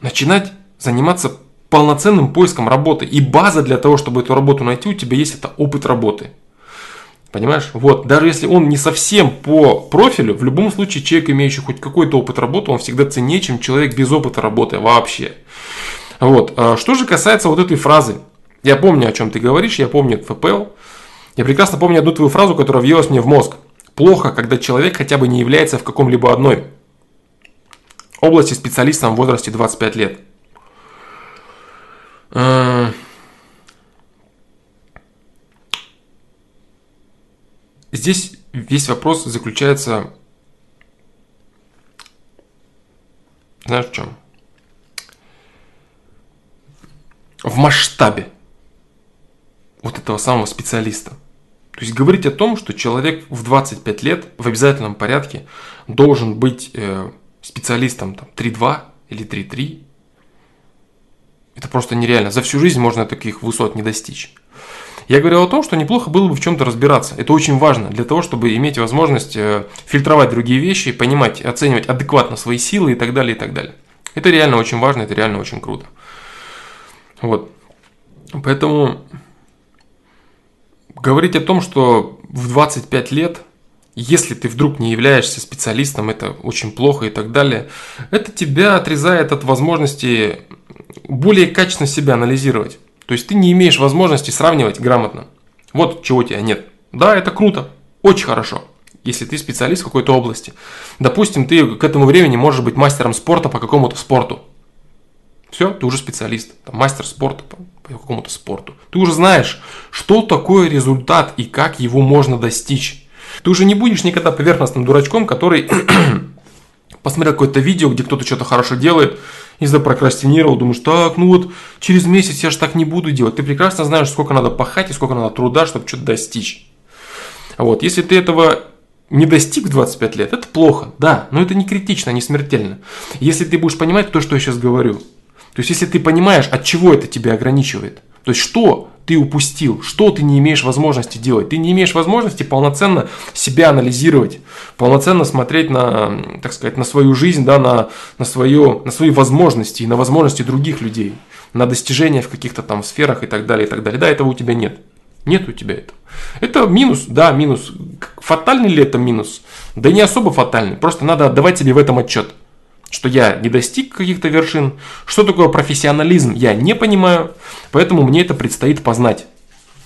начинать заниматься полноценным поиском работы. И база для того, чтобы эту работу найти, у тебя есть это опыт работы. Понимаешь? Вот, даже если он не совсем по профилю, в любом случае человек, имеющий хоть какой-то опыт работы, он всегда ценнее, чем человек без опыта работы вообще. Вот, а что же касается вот этой фразы. Я помню, о чем ты говоришь, я помню ФПЛ. Я прекрасно помню одну твою фразу, которая въелась мне в мозг. Плохо, когда человек хотя бы не является в каком-либо одной области специалистом в возрасте 25 лет. Здесь весь вопрос заключается, знаешь в чем? В масштабе вот этого самого специалиста. То есть говорить о том, что человек в 25 лет в обязательном порядке должен быть э, специалистом там, 3.2 или 3.3, это просто нереально. За всю жизнь можно таких высот не достичь. Я говорил о том, что неплохо было бы в чем-то разбираться. Это очень важно для того, чтобы иметь возможность э, фильтровать другие вещи, понимать, оценивать адекватно свои силы и так далее, и так далее. Это реально очень важно, это реально очень круто. Вот. Поэтому говорить о том, что в 25 лет, если ты вдруг не являешься специалистом, это очень плохо и так далее, это тебя отрезает от возможности более качественно себя анализировать. То есть ты не имеешь возможности сравнивать грамотно. Вот чего у тебя нет. Да, это круто, очень хорошо, если ты специалист в какой-то области. Допустим, ты к этому времени можешь быть мастером спорта по какому-то спорту. Все, ты уже специалист, там, мастер спорта по, по какому-то спорту. Ты уже знаешь, что такое результат и как его можно достичь. Ты уже не будешь никогда поверхностным дурачком, который посмотрел какое-то видео, где кто-то что-то хорошо делает, и запрокрастинировал, думаешь, так, ну вот через месяц я же так не буду делать. Ты прекрасно знаешь, сколько надо пахать и сколько надо труда, чтобы что-то достичь. Вот, если ты этого не достиг в 25 лет, это плохо, да, но это не критично, не смертельно. Если ты будешь понимать то, что я сейчас говорю, то есть, если ты понимаешь, от чего это тебя ограничивает, то есть, что ты упустил, что ты не имеешь возможности делать. Ты не имеешь возможности полноценно себя анализировать, полноценно смотреть на, так сказать, на свою жизнь, да, на, на, свое, на свои возможности на возможности других людей, на достижения в каких-то там сферах и так далее, и так далее. Да, этого у тебя нет. Нет у тебя этого. Это минус, да, минус. Фатальный ли это минус? Да не особо фатальный. Просто надо отдавать себе в этом отчет что я не достиг каких-то вершин, что такое профессионализм, я не понимаю, поэтому мне это предстоит познать.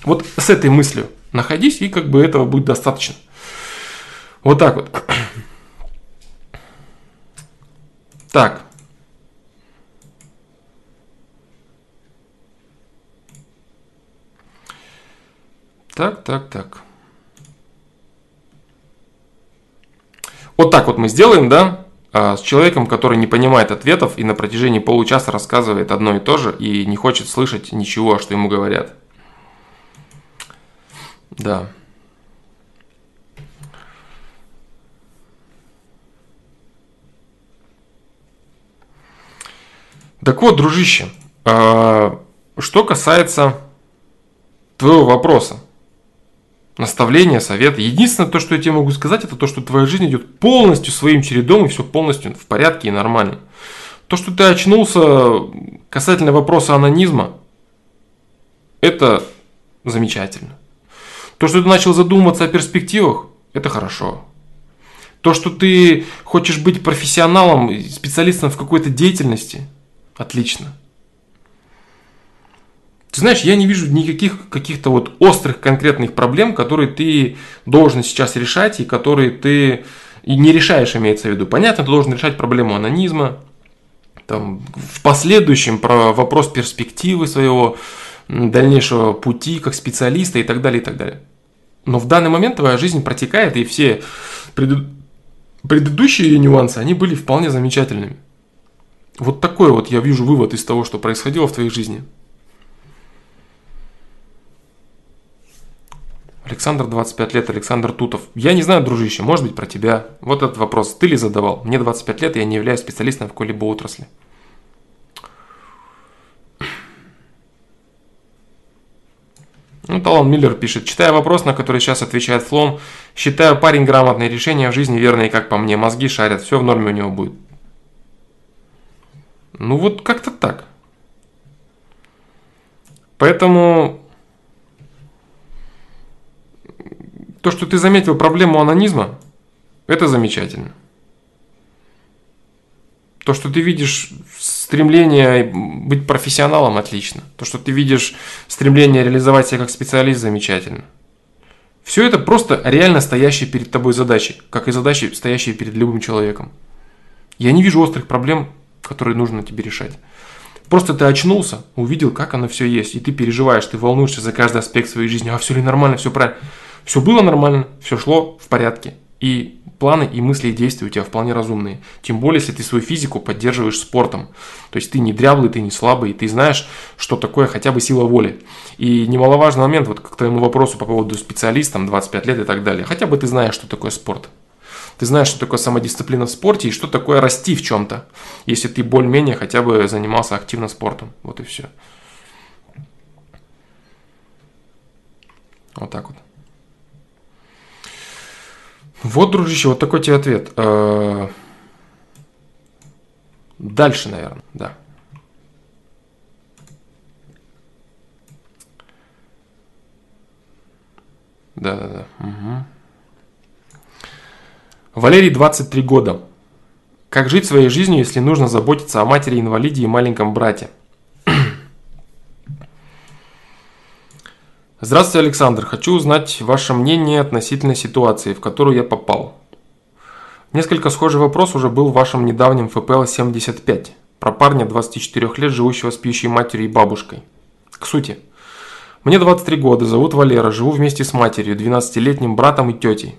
Вот с этой мыслью находись, и как бы этого будет достаточно. Вот так вот. Так. Так, так, так. Вот так вот мы сделаем, да? А, с человеком, который не понимает ответов и на протяжении получаса рассказывает одно и то же и не хочет слышать ничего, что ему говорят. Да. Так вот, дружище, а, что касается твоего вопроса, наставления, советы. Единственное, то, что я тебе могу сказать, это то, что твоя жизнь идет полностью своим чередом, и все полностью в порядке и нормально. То, что ты очнулся касательно вопроса анонизма, это замечательно. То, что ты начал задумываться о перспективах, это хорошо. То, что ты хочешь быть профессионалом, специалистом в какой-то деятельности, отлично. Ты знаешь, я не вижу никаких каких-то вот острых конкретных проблем, которые ты должен сейчас решать и которые ты не решаешь, имеется в виду. Понятно, ты должен решать проблему анонизма, там, в последующем про вопрос перспективы своего дальнейшего пути как специалиста и так далее, и так далее. Но в данный момент твоя жизнь протекает, и все пред... предыдущие нюансы, они были вполне замечательными. Вот такой вот я вижу вывод из того, что происходило в твоей жизни. Александр, 25 лет, Александр Тутов. Я не знаю, дружище, может быть про тебя. Вот этот вопрос ты ли задавал? Мне 25 лет, я не являюсь специалистом в какой-либо отрасли. Ну, Талон Миллер пишет, читая вопрос, на который сейчас отвечает Флом, считаю парень грамотные решения в жизни верные, как по мне, мозги шарят, все в норме у него будет. Ну вот как-то так. Поэтому То, что ты заметил проблему анонизма, это замечательно. То, что ты видишь стремление быть профессионалом, отлично. То, что ты видишь стремление реализовать себя как специалист, замечательно. Все это просто реально стоящие перед тобой задачи, как и задачи, стоящие перед любым человеком. Я не вижу острых проблем, которые нужно тебе решать. Просто ты очнулся, увидел, как оно все есть, и ты переживаешь, ты волнуешься за каждый аспект своей жизни, а все ли нормально, все правильно. Все было нормально, все шло в порядке. И планы и мысли и действия у тебя вполне разумные. Тем более, если ты свою физику поддерживаешь спортом. То есть ты не дряблый, ты не слабый, ты знаешь, что такое хотя бы сила воли. И немаловажный момент, вот к твоему вопросу по поводу специалистам, 25 лет и так далее. Хотя бы ты знаешь, что такое спорт. Ты знаешь, что такое самодисциплина в спорте и что такое расти в чем-то, если ты более-менее хотя бы занимался активно спортом. Вот и все. Вот так вот. Вот, дружище, вот такой тебе ответ. Э, дальше, наверное, да. Да, да, да. Угу. Валерий, 23 года. Как жить своей жизнью, если нужно заботиться о матери-инвалиде и маленьком брате? Здравствуйте, Александр. Хочу узнать ваше мнение относительно ситуации, в которую я попал. Несколько схожий вопрос уже был в вашем недавнем ФПЛ-75 про парня 24 лет, живущего с пьющей матерью и бабушкой. К сути. Мне 23 года, зовут Валера, живу вместе с матерью, 12-летним братом и тетей.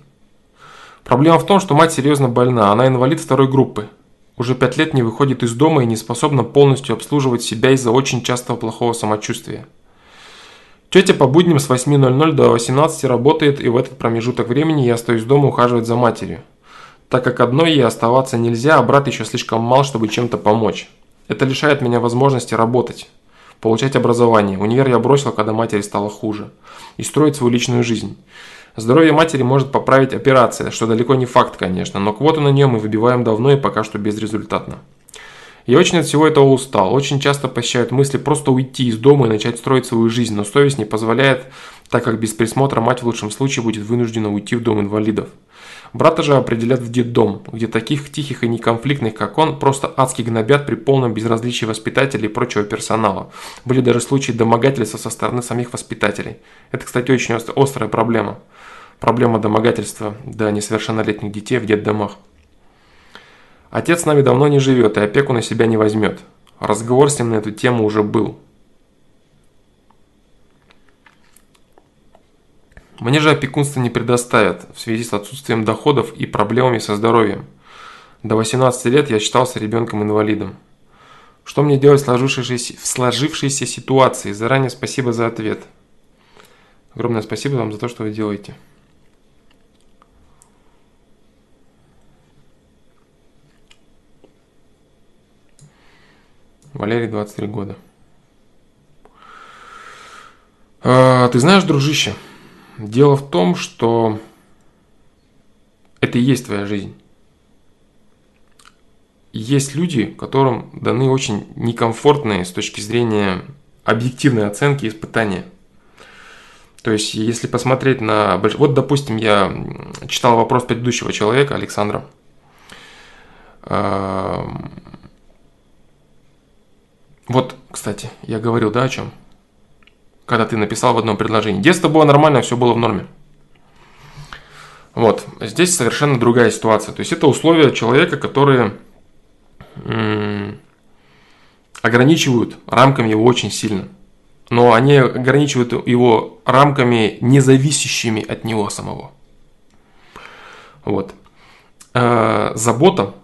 Проблема в том, что мать серьезно больна, она инвалид второй группы. Уже 5 лет не выходит из дома и не способна полностью обслуживать себя из-за очень частого плохого самочувствия. Тетя по будням с 8.00 до 18 работает, и в этот промежуток времени я остаюсь дома ухаживать за матерью. Так как одной ей оставаться нельзя, а брат еще слишком мал, чтобы чем-то помочь. Это лишает меня возможности работать, получать образование. Универ я бросил, когда матери стало хуже. И строить свою личную жизнь. Здоровье матери может поправить операция, что далеко не факт, конечно, но квоту на нее мы выбиваем давно и пока что безрезультатно. Я очень от всего этого устал. Очень часто посещают мысли просто уйти из дома и начать строить свою жизнь, но совесть не позволяет, так как без присмотра мать в лучшем случае будет вынуждена уйти в дом инвалидов. Брата же определят в детдом, где таких тихих и неконфликтных, как он, просто адски гнобят при полном безразличии воспитателей и прочего персонала. Были даже случаи домогательства со стороны самих воспитателей. Это, кстати, очень острая проблема. Проблема домогательства до несовершеннолетних детей в детдомах. Отец с нами давно не живет и опеку на себя не возьмет. Разговор с ним на эту тему уже был. Мне же опекунство не предоставят в связи с отсутствием доходов и проблемами со здоровьем. До 18 лет я считался ребенком-инвалидом. Что мне делать в сложившейся, в сложившейся ситуации? Заранее спасибо за ответ. Огромное спасибо вам за то, что вы делаете. Валерий, 23 года. А, ты знаешь, дружище, дело в том, что это и есть твоя жизнь. Есть люди, которым даны очень некомфортные с точки зрения объективной оценки испытания. То есть, если посмотреть на... Вот, допустим, я читал вопрос предыдущего человека, Александра. Вот, кстати, я говорил, да, о чем? Когда ты написал в одном предложении. Детство было нормально, все было в норме. Вот, здесь совершенно другая ситуация. То есть это условия человека, которые м- ограничивают рамками его очень сильно. Но они ограничивают его рамками, независящими от него самого. Вот. Э, забота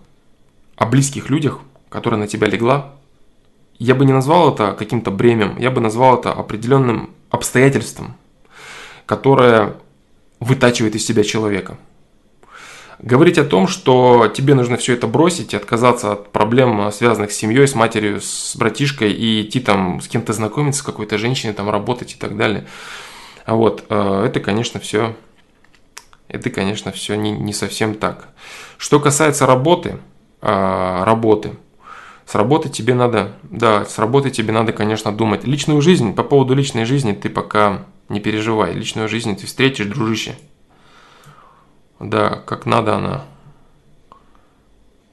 о близких людях, которая на тебя легла, я бы не назвал это каким-то бремем, я бы назвал это определенным обстоятельством, которое вытачивает из себя человека. Говорить о том, что тебе нужно все это бросить и отказаться от проблем, связанных с семьей, с матерью, с братишкой, и идти там с кем-то знакомиться, с какой-то женщиной, там работать и так далее. А вот, э, это, конечно, все, это, конечно, все не, не совсем так. Что касается работы, э, работы – с работы тебе надо, да, с работы тебе надо, конечно, думать. Личную жизнь, по поводу личной жизни ты пока не переживай. Личную жизнь ты встретишь, дружище. Да, как надо она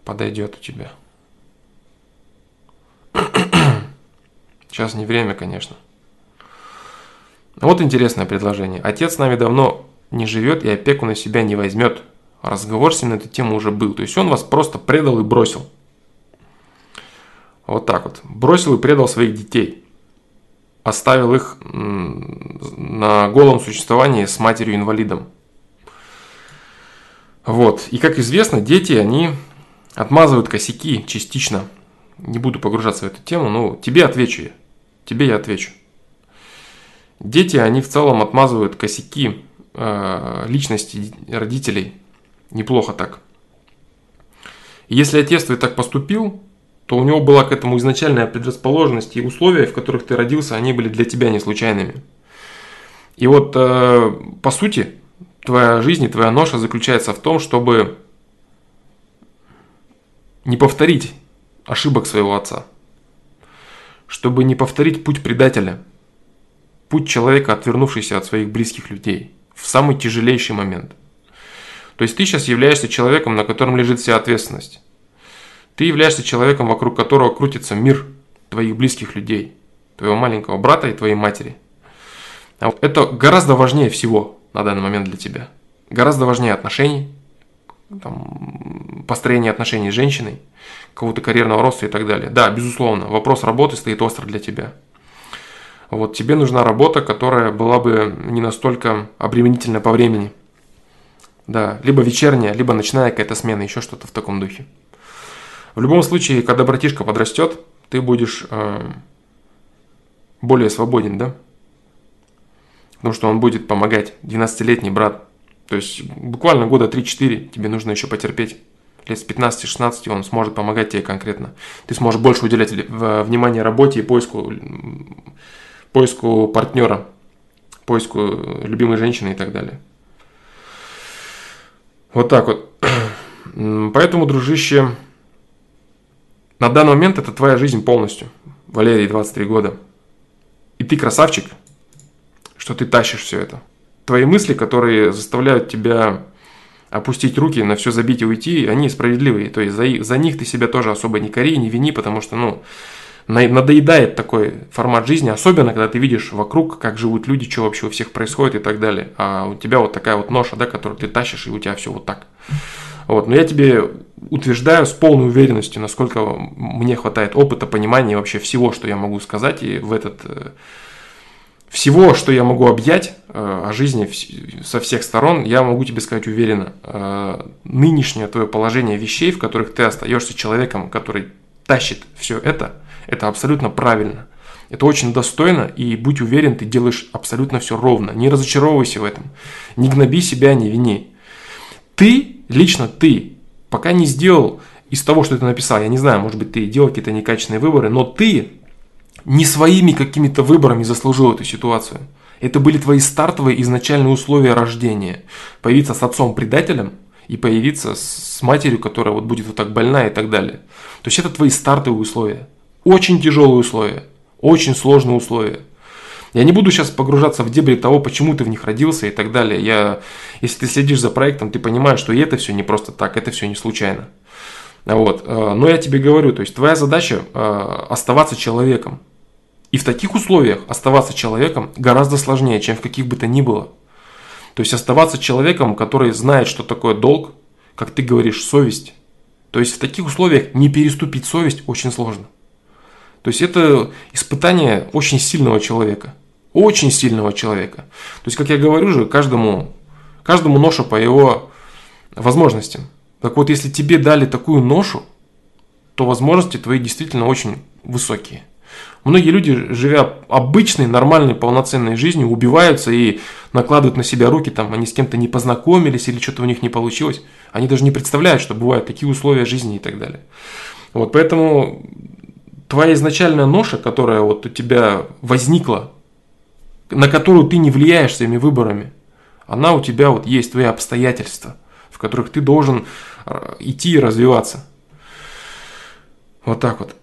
подойдет у тебя. Сейчас не время, конечно. Вот интересное предложение. Отец с нами давно не живет и опеку на себя не возьмет. Разговор с ним на эту тему уже был. То есть он вас просто предал и бросил. Вот так вот. Бросил и предал своих детей. Оставил их на голом существовании с матерью-инвалидом. Вот. И как известно, дети, они отмазывают косяки частично. Не буду погружаться в эту тему, но тебе отвечу я. Тебе я отвечу. Дети, они в целом отмазывают косяки э, личности родителей. Неплохо так. если отец твой так поступил, то у него была к этому изначальная предрасположенность, и условия, в которых ты родился, они были для тебя не случайными. И вот, э, по сути, твоя жизнь и твоя ноша заключается в том, чтобы не повторить ошибок своего отца, чтобы не повторить путь предателя, путь человека, отвернувшийся от своих близких людей в самый тяжелейший момент. То есть ты сейчас являешься человеком, на котором лежит вся ответственность. Ты являешься человеком, вокруг которого крутится мир твоих близких людей, твоего маленького брата и твоей матери. А это гораздо важнее всего на данный момент для тебя. Гораздо важнее отношений, там, построения отношений с женщиной, какого-то карьерного роста и так далее. Да, безусловно, вопрос работы стоит остро для тебя. Вот тебе нужна работа, которая была бы не настолько обременительна по времени. Да, либо вечерняя, либо ночная какая-то смена, еще что-то в таком духе. В любом случае, когда братишка подрастет, ты будешь э, более свободен, да? Потому что он будет помогать, 12-летний брат. То есть буквально года 3-4 тебе нужно еще потерпеть. Лет с 15-16 он сможет помогать тебе конкретно. Ты сможешь больше уделять внимание работе и поиску, поиску партнера, поиску любимой женщины и так далее. Вот так вот. Поэтому, дружище, на данный момент это твоя жизнь полностью. Валерий, 23 года. И ты красавчик, что ты тащишь все это. Твои мысли, которые заставляют тебя опустить руки, на все забить и уйти, они справедливые. То есть за, за них ты себя тоже особо не кори, не вини, потому что, ну, надоедает такой формат жизни, особенно когда ты видишь вокруг, как живут люди, что вообще у всех происходит и так далее. А у тебя вот такая вот ноша, да, которую ты тащишь, и у тебя все вот так. Вот, но я тебе утверждаю с полной уверенностью, насколько мне хватает опыта, понимания вообще всего, что я могу сказать, и в этот э, всего, что я могу объять э, о жизни со всех сторон, я могу тебе сказать уверенно, э, нынешнее твое положение вещей, в которых ты остаешься человеком, который тащит все это, это абсолютно правильно. Это очень достойно, и будь уверен, ты делаешь абсолютно все ровно. Не разочаровывайся в этом. Не гноби себя, не вини. Ты лично ты пока не сделал из того, что ты написал, я не знаю, может быть, ты делал какие-то некачественные выборы, но ты не своими какими-то выборами заслужил эту ситуацию. Это были твои стартовые изначальные условия рождения. Появиться с отцом-предателем и появиться с матерью, которая вот будет вот так больна и так далее. То есть это твои стартовые условия. Очень тяжелые условия, очень сложные условия. Я не буду сейчас погружаться в дебри того, почему ты в них родился и так далее. Я, если ты следишь за проектом, ты понимаешь, что и это все не просто так, это все не случайно. Вот. Э, но я тебе говорю, то есть твоя задача э, оставаться человеком. И в таких условиях оставаться человеком гораздо сложнее, чем в каких бы то ни было. То есть оставаться человеком, который знает, что такое долг, как ты говоришь, совесть. То есть в таких условиях не переступить совесть очень сложно. То есть это испытание очень сильного человека очень сильного человека. То есть, как я говорю же, каждому, каждому ноша по его возможностям. Так вот, если тебе дали такую ношу, то возможности твои действительно очень высокие. Многие люди, живя обычной, нормальной, полноценной жизнью, убиваются и накладывают на себя руки, там, они с кем-то не познакомились или что-то у них не получилось. Они даже не представляют, что бывают такие условия жизни и так далее. Вот поэтому твоя изначальная ноша, которая вот у тебя возникла на которую ты не влияешь своими выборами. Она у тебя вот есть, твои обстоятельства, в которых ты должен э, идти и развиваться. Вот так вот.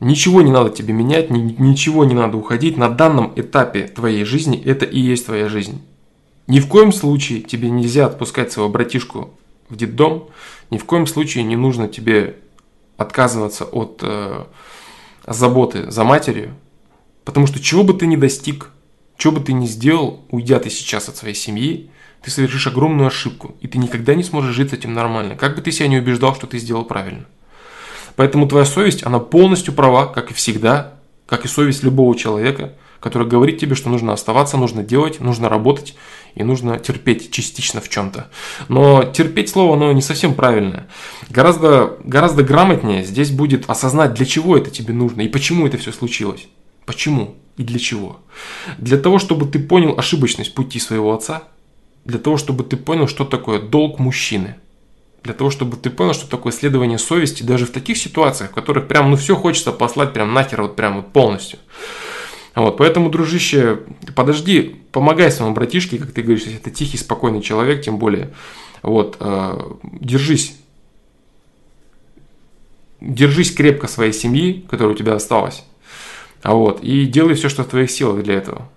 Ничего не надо тебе менять, ничего не надо уходить. На данном этапе твоей жизни это и есть твоя жизнь. Ни в коем случае тебе нельзя отпускать своего братишку в детдом, ни в коем случае не нужно тебе отказываться от э, заботы за матерью, потому что чего бы ты ни достиг, чего бы ты ни сделал, уйдя ты сейчас от своей семьи, ты совершишь огромную ошибку, и ты никогда не сможешь жить с этим нормально, как бы ты себя не убеждал, что ты сделал правильно. Поэтому твоя совесть, она полностью права, как и всегда, как и совесть любого человека, который говорит тебе, что нужно оставаться, нужно делать, нужно работать и нужно терпеть частично в чем-то. Но терпеть слово, оно не совсем правильное. Гораздо, гораздо грамотнее здесь будет осознать, для чего это тебе нужно и почему это все случилось. Почему и для чего? Для того, чтобы ты понял ошибочность пути своего отца, для того, чтобы ты понял, что такое долг мужчины, для того, чтобы ты понял, что такое следование совести даже в таких ситуациях, в которых прям ну все хочется послать прям нахер вот прям вот полностью. Вот, поэтому, дружище, подожди, помогай своему братишке, как ты говоришь, если это тихий, спокойный человек, тем более. Вот, э, держись. Держись крепко своей семьи, которая у тебя осталась. А вот, и делай все, что в твоих силах для этого.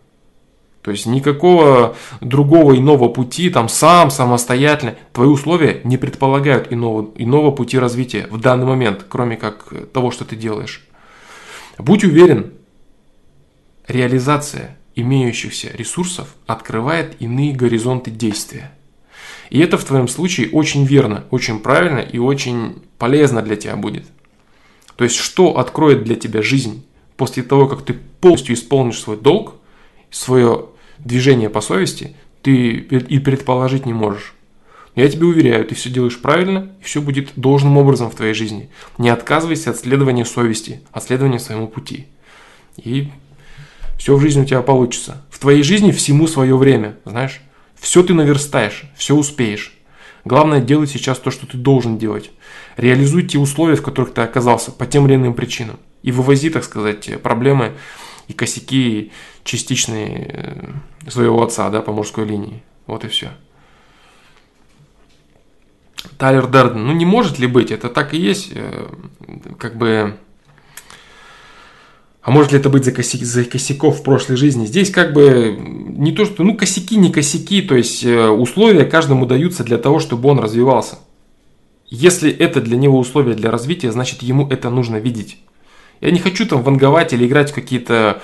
То есть никакого другого иного пути, там сам, самостоятельно, твои условия не предполагают иного, иного пути развития в данный момент, кроме как того, что ты делаешь. Будь уверен, реализация имеющихся ресурсов открывает иные горизонты действия. И это в твоем случае очень верно, очень правильно и очень полезно для тебя будет. То есть, что откроет для тебя жизнь после того, как ты полностью исполнишь свой долг, свое движение по совести, ты и предположить не можешь. я тебе уверяю, ты все делаешь правильно, и все будет должным образом в твоей жизни. Не отказывайся от следования совести, от следования своему пути. И все в жизни у тебя получится. В твоей жизни всему свое время, знаешь. Все ты наверстаешь, все успеешь. Главное делать сейчас то, что ты должен делать. Реализуй те условия, в которых ты оказался по тем или иным причинам. И вывози, так сказать, проблемы и косяки частичные э, своего отца, да, по мужской линии. Вот и все. Тайлер Дерден, ну не может ли быть, это так и есть, э, как бы а может ли это быть за, косяки, за косяков в прошлой жизни? Здесь как бы не то, что, ну, косяки, не косяки, то есть э, условия каждому даются для того, чтобы он развивался. Если это для него условия для развития, значит ему это нужно видеть. Я не хочу там ванговать или играть в какие-то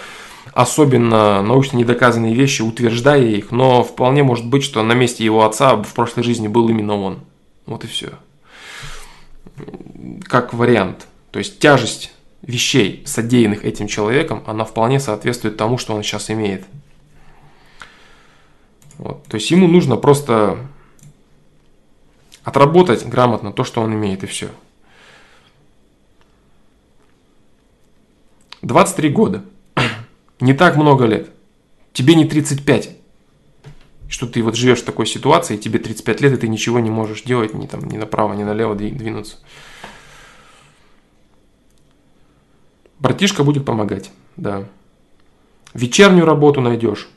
особенно научно недоказанные вещи, утверждая их, но вполне может быть, что на месте его отца в прошлой жизни был именно он. Вот и все. Как вариант. То есть тяжесть вещей, содеянных этим человеком, она вполне соответствует тому, что он сейчас имеет. Вот. То есть ему нужно просто отработать грамотно то, что он имеет, и все. 23 года. Не так много лет. Тебе не 35. Что ты вот живешь в такой ситуации, тебе 35 лет, и ты ничего не можешь делать ни, там, ни направо, ни налево двинуться. Братишка будет помогать, да. Вечернюю работу найдешь.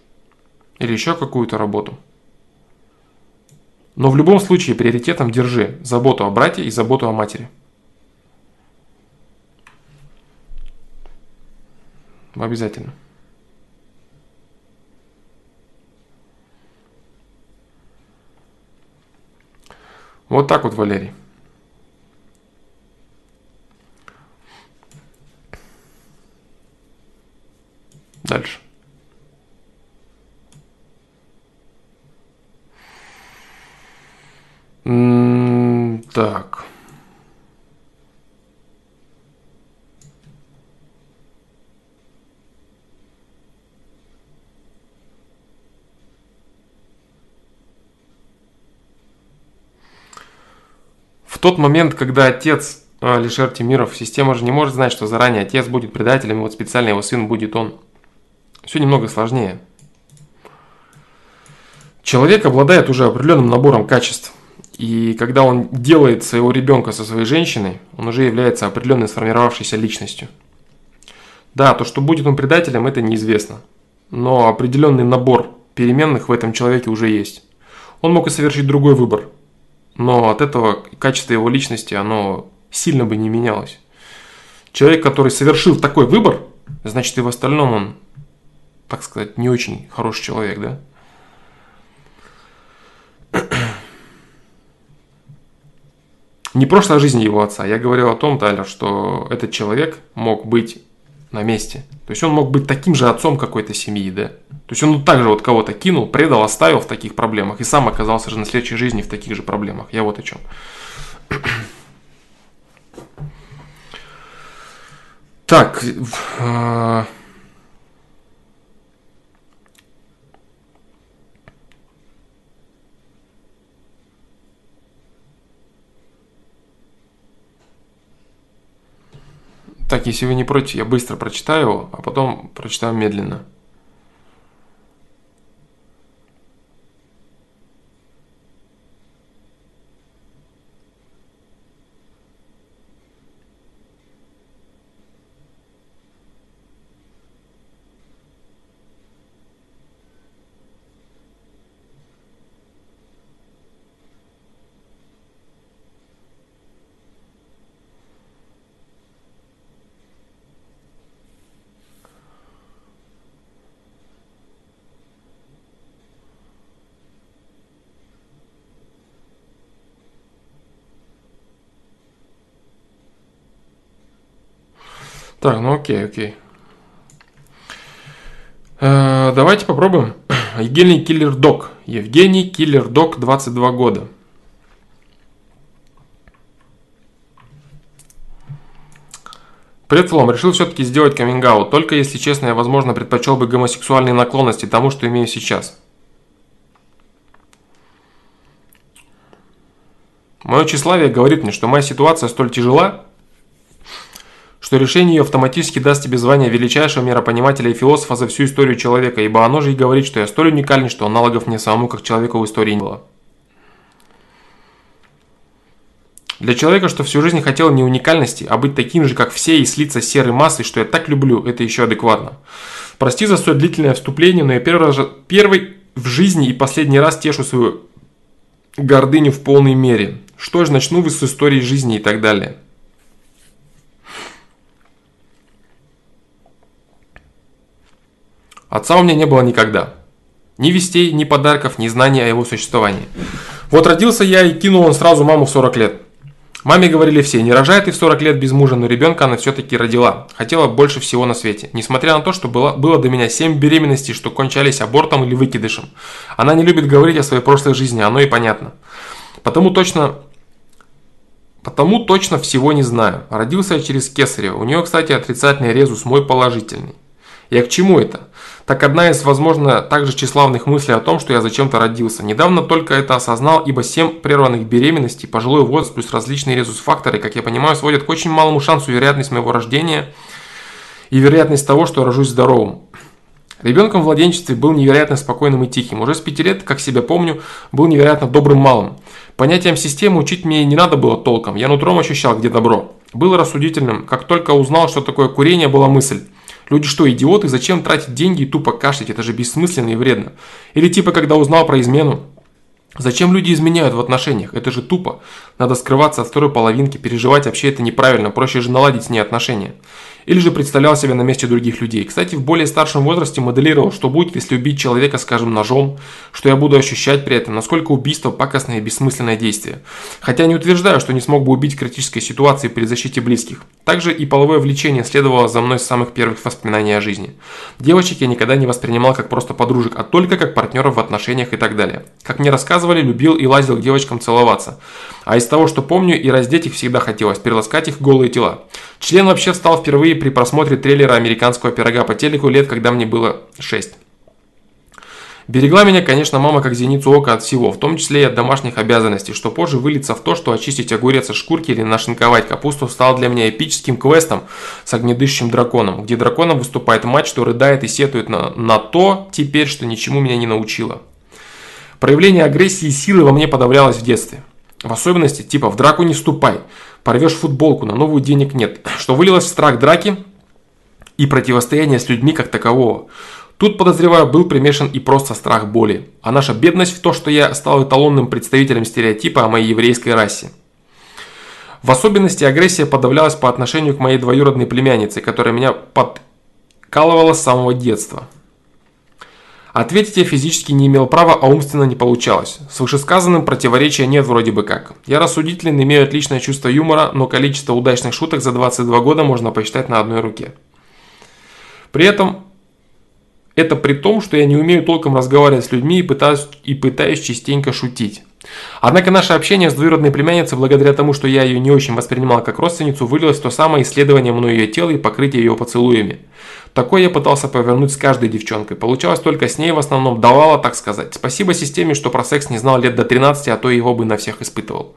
Или еще какую-то работу. Но в любом случае приоритетом держи заботу о брате и заботу о матери. Обязательно. Вот так вот, Валерий. Дальше. так. В тот момент, когда отец Алишер Тимиров, система же не может знать, что заранее отец будет предателем, и вот специально его сын будет он. Все немного сложнее. Человек обладает уже определенным набором качеств. И когда он делает своего ребенка со своей женщиной, он уже является определенной сформировавшейся личностью. Да, то, что будет он предателем, это неизвестно. Но определенный набор переменных в этом человеке уже есть. Он мог и совершить другой выбор. Но от этого качество его личности, оно сильно бы не менялось. Человек, который совершил такой выбор, значит и в остальном он так сказать, не очень хороший человек, да? Не прошлая жизнь его отца. Я говорил о том, Тайлер, что этот человек мог быть на месте. То есть он мог быть таким же отцом какой-то семьи, да. То есть он также вот кого-то кинул, предал, оставил в таких проблемах и сам оказался же на следующей жизни в таких же проблемах. Я вот о чем. Так, Так, если вы не против, я быстро прочитаю его, а потом прочитаю медленно. Так, ну окей, окей. Э, давайте попробуем. Евгений Киллер Док. Евгений Киллер Док, 22 года. Привет, Флом. Решил все-таки сделать каминг -аут. Только, если честно, я, возможно, предпочел бы гомосексуальные наклонности тому, что имею сейчас. Мое тщеславие говорит мне, что моя ситуация столь тяжела, что решение ее автоматически даст тебе звание величайшего миропонимателя и философа за всю историю человека, ибо оно же и говорит, что я столь уникален, что аналогов мне самому как человеку в истории не было. Для человека, что всю жизнь хотел не уникальности, а быть таким же, как все, и слиться с серой массой, что я так люблю, это еще адекватно. Прости за столь длительное вступление, но я первый, раз, первый в жизни и последний раз тешу свою гордыню в полной мере. Что же, начну вы с истории жизни и так далее. Отца у меня не было никогда. Ни вестей, ни подарков, ни знаний о его существовании. Вот родился я и кинул он сразу маму в 40 лет. Маме говорили все, не рожает ты в 40 лет без мужа, но ребенка она все-таки родила. Хотела больше всего на свете. Несмотря на то, что было, было до меня 7 беременностей, что кончались абортом или выкидышем. Она не любит говорить о своей прошлой жизни, оно и понятно. Потому точно Потому точно всего не знаю. Родился я через Кесарева. У нее, кстати, отрицательный резус, мой положительный. Я к чему это? Так одна из, возможно, также тщеславных мыслей о том, что я зачем-то родился. Недавно только это осознал, ибо 7 прерванных беременностей, пожилой возраст плюс различные резус-факторы, как я понимаю, сводят к очень малому шансу вероятность моего рождения и вероятность того, что я рожусь здоровым. Ребенком в младенчестве был невероятно спокойным и тихим. Уже с пяти лет, как себя помню, был невероятно добрым малым. Понятием системы учить мне не надо было толком. Я нутром ощущал, где добро. Был рассудительным. Как только узнал, что такое курение, была мысль. Люди что, идиоты? Зачем тратить деньги и тупо кашлять? Это же бессмысленно и вредно. Или типа, когда узнал про измену. Зачем люди изменяют в отношениях? Это же тупо. Надо скрываться от второй половинки, переживать вообще это неправильно. Проще же наладить с ней отношения или же представлял себя на месте других людей. Кстати, в более старшем возрасте моделировал, что будет, если убить человека, скажем, ножом, что я буду ощущать при этом, насколько убийство – пакостное и бессмысленное действие. Хотя не утверждаю, что не смог бы убить в критической ситуации при защите близких. Также и половое влечение следовало за мной с самых первых воспоминаний о жизни. Девочек я никогда не воспринимал как просто подружек, а только как партнеров в отношениях и так далее. Как мне рассказывали, любил и лазил к девочкам целоваться. А из того, что помню, и раздеть их всегда хотелось, переласкать их голые тела. Член вообще встал впервые при просмотре трейлера американского пирога по телеку лет, когда мне было 6. Берегла меня, конечно, мама как зеницу ока от всего, в том числе и от домашних обязанностей, что позже выльется в то, что очистить огурец от шкурки или нашинковать капусту стало для меня эпическим квестом с огнедышащим драконом, где драконом выступает мать, что рыдает и сетует на, на то теперь, что ничему меня не научила. Проявление агрессии и силы во мне подавлялось в детстве. В особенности, типа, в драку не вступай, порвешь футболку, на новую денег нет, что вылилось в страх драки и противостояние с людьми как такового. Тут, подозреваю, был примешан и просто страх боли, а наша бедность в то, что я стал эталонным представителем стереотипа о моей еврейской расе. В особенности агрессия подавлялась по отношению к моей двоюродной племяннице, которая меня подкалывала с самого детства. Ответить я физически не имел права, а умственно не получалось. С вышесказанным противоречия нет вроде бы как. Я рассудителен, имею отличное чувство юмора, но количество удачных шуток за 22 года можно посчитать на одной руке. При этом это при том, что я не умею толком разговаривать с людьми и пытаюсь, и пытаюсь частенько шутить. Однако наше общение с двоюродной племянницей, благодаря тому, что я ее не очень воспринимал как родственницу, вылилось в то самое исследование мной ее тела и покрытие ее поцелуями. Такое я пытался повернуть с каждой девчонкой. Получалось только с ней в основном давала, так сказать. Спасибо системе, что про секс не знал лет до 13, а то его бы на всех испытывал.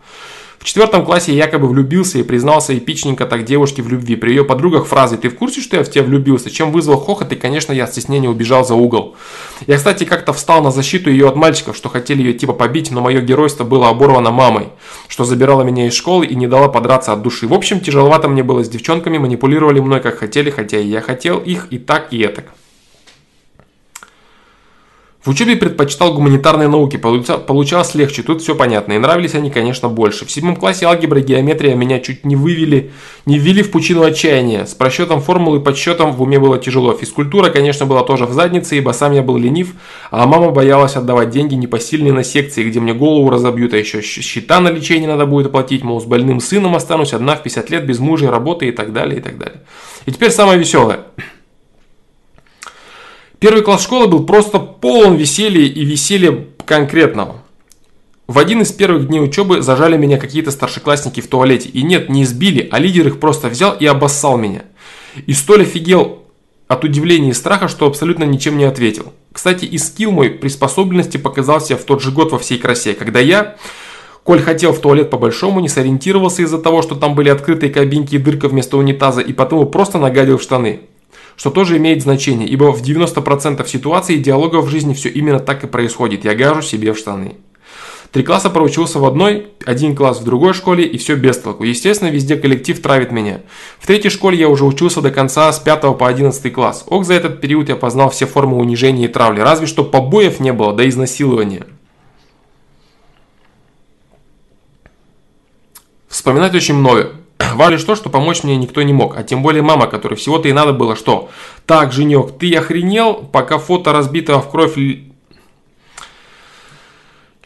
В четвертом классе я якобы влюбился и признался эпичненько так девушке в любви. При ее подругах фразы «Ты в курсе, что я в тебя влюбился?» Чем вызвал хохот, и, конечно, я от стеснения убежал за угол. Я, кстати, как-то встал на защиту ее от мальчиков, что хотели ее типа побить, но мое геройство было оборвано мамой, что забирала меня из школы и не дала подраться от души. В общем, тяжеловато мне было с девчонками, манипулировали мной как хотели, хотя и я хотел их и так, и этак. В учебе предпочитал гуманитарные науки, получалось легче, тут все понятно, и нравились они, конечно, больше. В седьмом классе алгебра и геометрия меня чуть не вывели, не ввели в пучину отчаяния. С просчетом формулы и подсчетом в уме было тяжело. Физкультура, конечно, была тоже в заднице, ибо сам я был ленив, а мама боялась отдавать деньги непосильные на секции, где мне голову разобьют, а еще счета на лечение надо будет оплатить, мол, с больным сыном останусь одна в 50 лет без мужа, работы и так далее, и так далее. И теперь самое веселое. Первый класс школы был просто полон веселья и веселья конкретного. В один из первых дней учебы зажали меня какие-то старшеклассники в туалете. И нет, не избили, а лидер их просто взял и обоссал меня. И столь офигел от удивления и страха, что абсолютно ничем не ответил. Кстати, и скилл мой приспособленности показался в тот же год во всей красе, когда я, коль хотел в туалет по-большому, не сориентировался из-за того, что там были открытые кабинки и дырка вместо унитаза, и потому просто нагадил в штаны что тоже имеет значение, ибо в 90% ситуаций диалогов в жизни все именно так и происходит. Я гажу себе в штаны. Три класса проучился в одной, один класс в другой школе и все без толку. Естественно, везде коллектив травит меня. В третьей школе я уже учился до конца с 5 по 11 класс. Ох, за этот период я познал все формы унижения и травли. Разве что побоев не было, до изнасилования. Вспоминать очень много. Важно лишь то, что помочь мне никто не мог, а тем более мама, которой всего-то и надо было что? Так, Женек, ты охренел, пока фото разбитого в кровь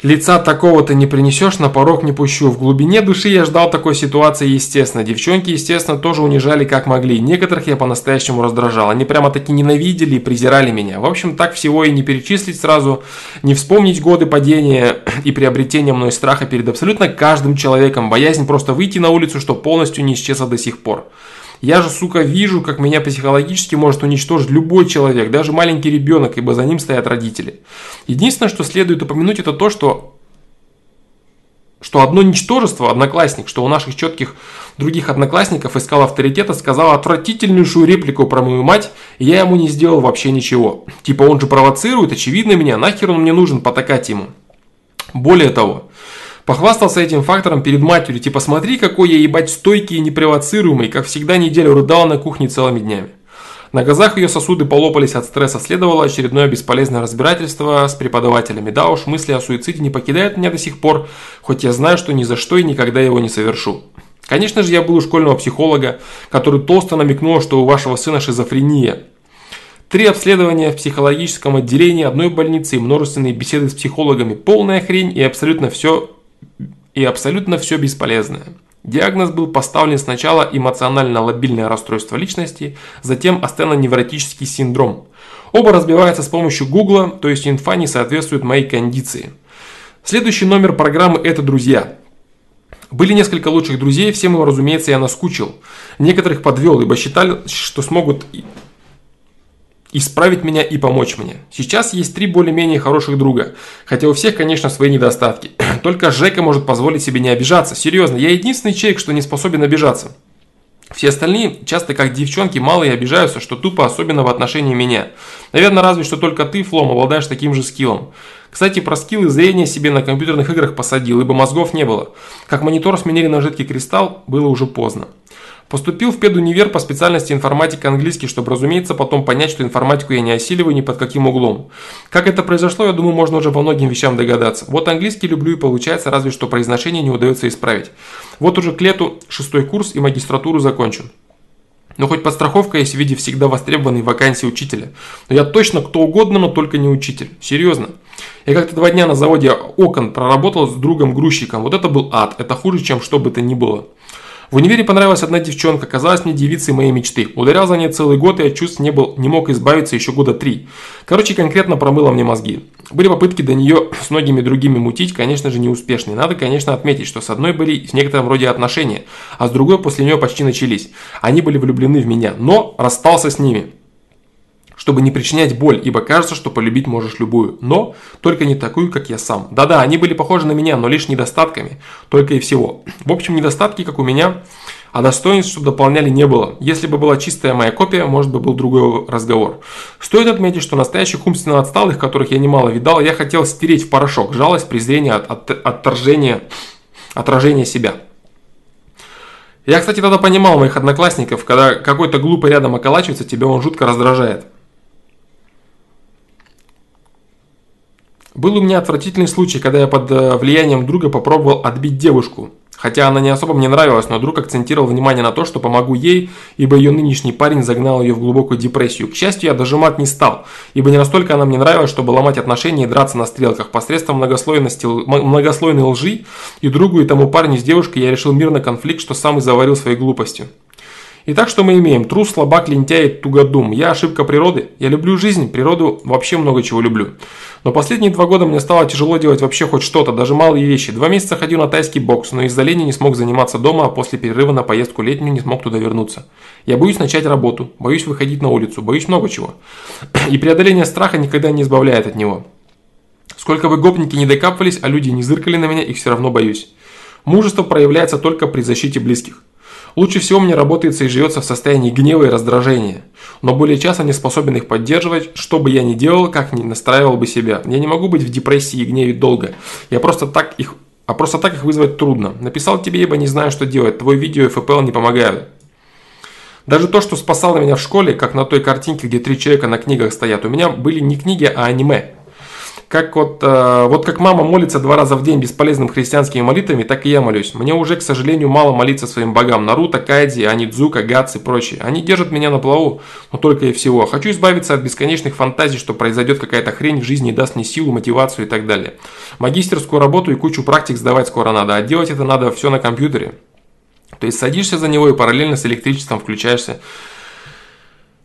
Лица такого-то не принесешь, на порог не пущу. В глубине души я ждал такой ситуации, естественно. Девчонки, естественно, тоже унижали как могли. Некоторых я по-настоящему раздражал. Они прямо таки ненавидели и презирали меня. В общем, так всего и не перечислить сразу, не вспомнить годы падения и приобретения мной страха перед абсолютно каждым человеком. Боязнь просто выйти на улицу, что полностью не исчезла до сих пор. Я же, сука, вижу, как меня психологически может уничтожить любой человек, даже маленький ребенок, ибо за ним стоят родители. Единственное, что следует упомянуть, это то, что что одно ничтожество, одноклассник, что у наших четких других одноклассников искал авторитета, сказал отвратительнейшую реплику про мою мать, и я ему не сделал вообще ничего. Типа он же провоцирует, очевидно меня, нахер он мне нужен потакать ему. Более того, Похвастался этим фактором перед матерью, типа смотри, какой я ебать стойкий и непровоцируемый, как всегда неделю рыдала на кухне целыми днями. На глазах ее сосуды полопались от стресса, следовало очередное бесполезное разбирательство с преподавателями. Да уж, мысли о суициде не покидают меня до сих пор, хоть я знаю, что ни за что и никогда его не совершу. Конечно же, я был у школьного психолога, который толсто намекнул, что у вашего сына шизофрения. Три обследования в психологическом отделении одной больницы и множественные беседы с психологами. Полная хрень и абсолютно все и абсолютно все бесполезное. Диагноз был поставлен сначала эмоционально лобильное расстройство личности, затем астеноневротический синдром. Оба разбиваются с помощью гугла, то есть инфа не соответствует моей кондиции. Следующий номер программы это «Друзья». Были несколько лучших друзей, всем им, разумеется, я наскучил. Некоторых подвел, ибо считали, что смогут исправить меня и помочь мне. Сейчас есть три более-менее хороших друга, хотя у всех, конечно, свои недостатки. Только Жека может позволить себе не обижаться. Серьезно, я единственный человек, что не способен обижаться. Все остальные, часто как девчонки, малые обижаются, что тупо, особенно в отношении меня. Наверное, разве что только ты, Флом, обладаешь таким же скиллом. Кстати, про скиллы зрения себе на компьютерных играх посадил, ибо мозгов не было. Как монитор сменили на жидкий кристалл, было уже поздно. Поступил в педунивер по специальности информатика английский, чтобы, разумеется, потом понять, что информатику я не осиливаю ни под каким углом. Как это произошло, я думаю, можно уже по многим вещам догадаться. Вот английский люблю и получается, разве что произношение не удается исправить. Вот уже к лету шестой курс и магистратуру закончен. Но хоть подстраховка есть в виде всегда востребованной вакансии учителя. Но я точно кто угодно, но только не учитель. Серьезно. Я как-то два дня на заводе окон проработал с другом-грузчиком. Вот это был ад. Это хуже, чем что бы то ни было. В универе понравилась одна девчонка, казалась мне девицей моей мечты. Ударял за ней целый год и от чувств не, был, не мог избавиться еще года три. Короче, конкретно промыла мне мозги. Были попытки до нее с многими другими мутить, конечно же, неуспешные. Надо, конечно, отметить, что с одной были в некотором роде отношения, а с другой после нее почти начались. Они были влюблены в меня, но расстался с ними чтобы не причинять боль, ибо кажется, что полюбить можешь любую, но только не такую, как я сам. Да-да, они были похожи на меня, но лишь недостатками, только и всего. В общем, недостатки, как у меня, а достоинств, что дополняли, не было. Если бы была чистая моя копия, может быть, был другой разговор. Стоит отметить, что настоящих умственно отсталых, которых я немало видал, я хотел стереть в порошок. Жалость, презрение, от, от, отторжение, отражение себя. Я, кстати, тогда понимал моих одноклассников, когда какой-то глупый рядом околачивается, тебя он жутко раздражает. Был у меня отвратительный случай, когда я под э, влиянием друга попробовал отбить девушку. Хотя она не особо мне нравилась, но друг акцентировал внимание на то, что помогу ей, ибо ее нынешний парень загнал ее в глубокую депрессию. К счастью, я дожимать не стал, ибо не настолько она мне нравилась, чтобы ломать отношения и драться на стрелках. Посредством многослойности, многослойной лжи и другу, и тому парню с девушкой я решил мирно конфликт, что сам и заварил своей глупостью. Итак, что мы имеем? Трус, слабак, лентяй, тугодум. Я ошибка природы. Я люблю жизнь, природу, вообще много чего люблю. Но последние два года мне стало тяжело делать вообще хоть что-то, даже малые вещи. Два месяца ходил на тайский бокс, но из-за лени не смог заниматься дома, а после перерыва на поездку летнюю не смог туда вернуться. Я боюсь начать работу, боюсь выходить на улицу, боюсь много чего. И преодоление страха никогда не избавляет от него. Сколько бы гопники не докапывались, а люди не зыркали на меня, их все равно боюсь. Мужество проявляется только при защите близких. Лучше всего мне работается и живется в состоянии гнева и раздражения, но более часто не способен их поддерживать, что бы я ни делал, как ни настраивал бы себя. Я не могу быть в депрессии и гневе долго. Я просто так их а просто так их вызвать трудно. Написал тебе, ибо не знаю, что делать. Твой видео и ФПЛ не помогают. Даже то, что спасало меня в школе, как на той картинке, где три человека на книгах стоят, у меня были не книги, а аниме. Как вот, э, вот как мама молится два раза в день бесполезным христианскими молитвами, так и я молюсь. Мне уже, к сожалению, мало молиться своим богам. Наруто, Кайдзи, Анидзука, Гатс и прочие. Они держат меня на плаву, но только и всего. Хочу избавиться от бесконечных фантазий, что произойдет какая-то хрень в жизни и даст мне силу, мотивацию и так далее. Магистерскую работу и кучу практик сдавать скоро надо, а делать это надо все на компьютере. То есть садишься за него и параллельно с электричеством включаешься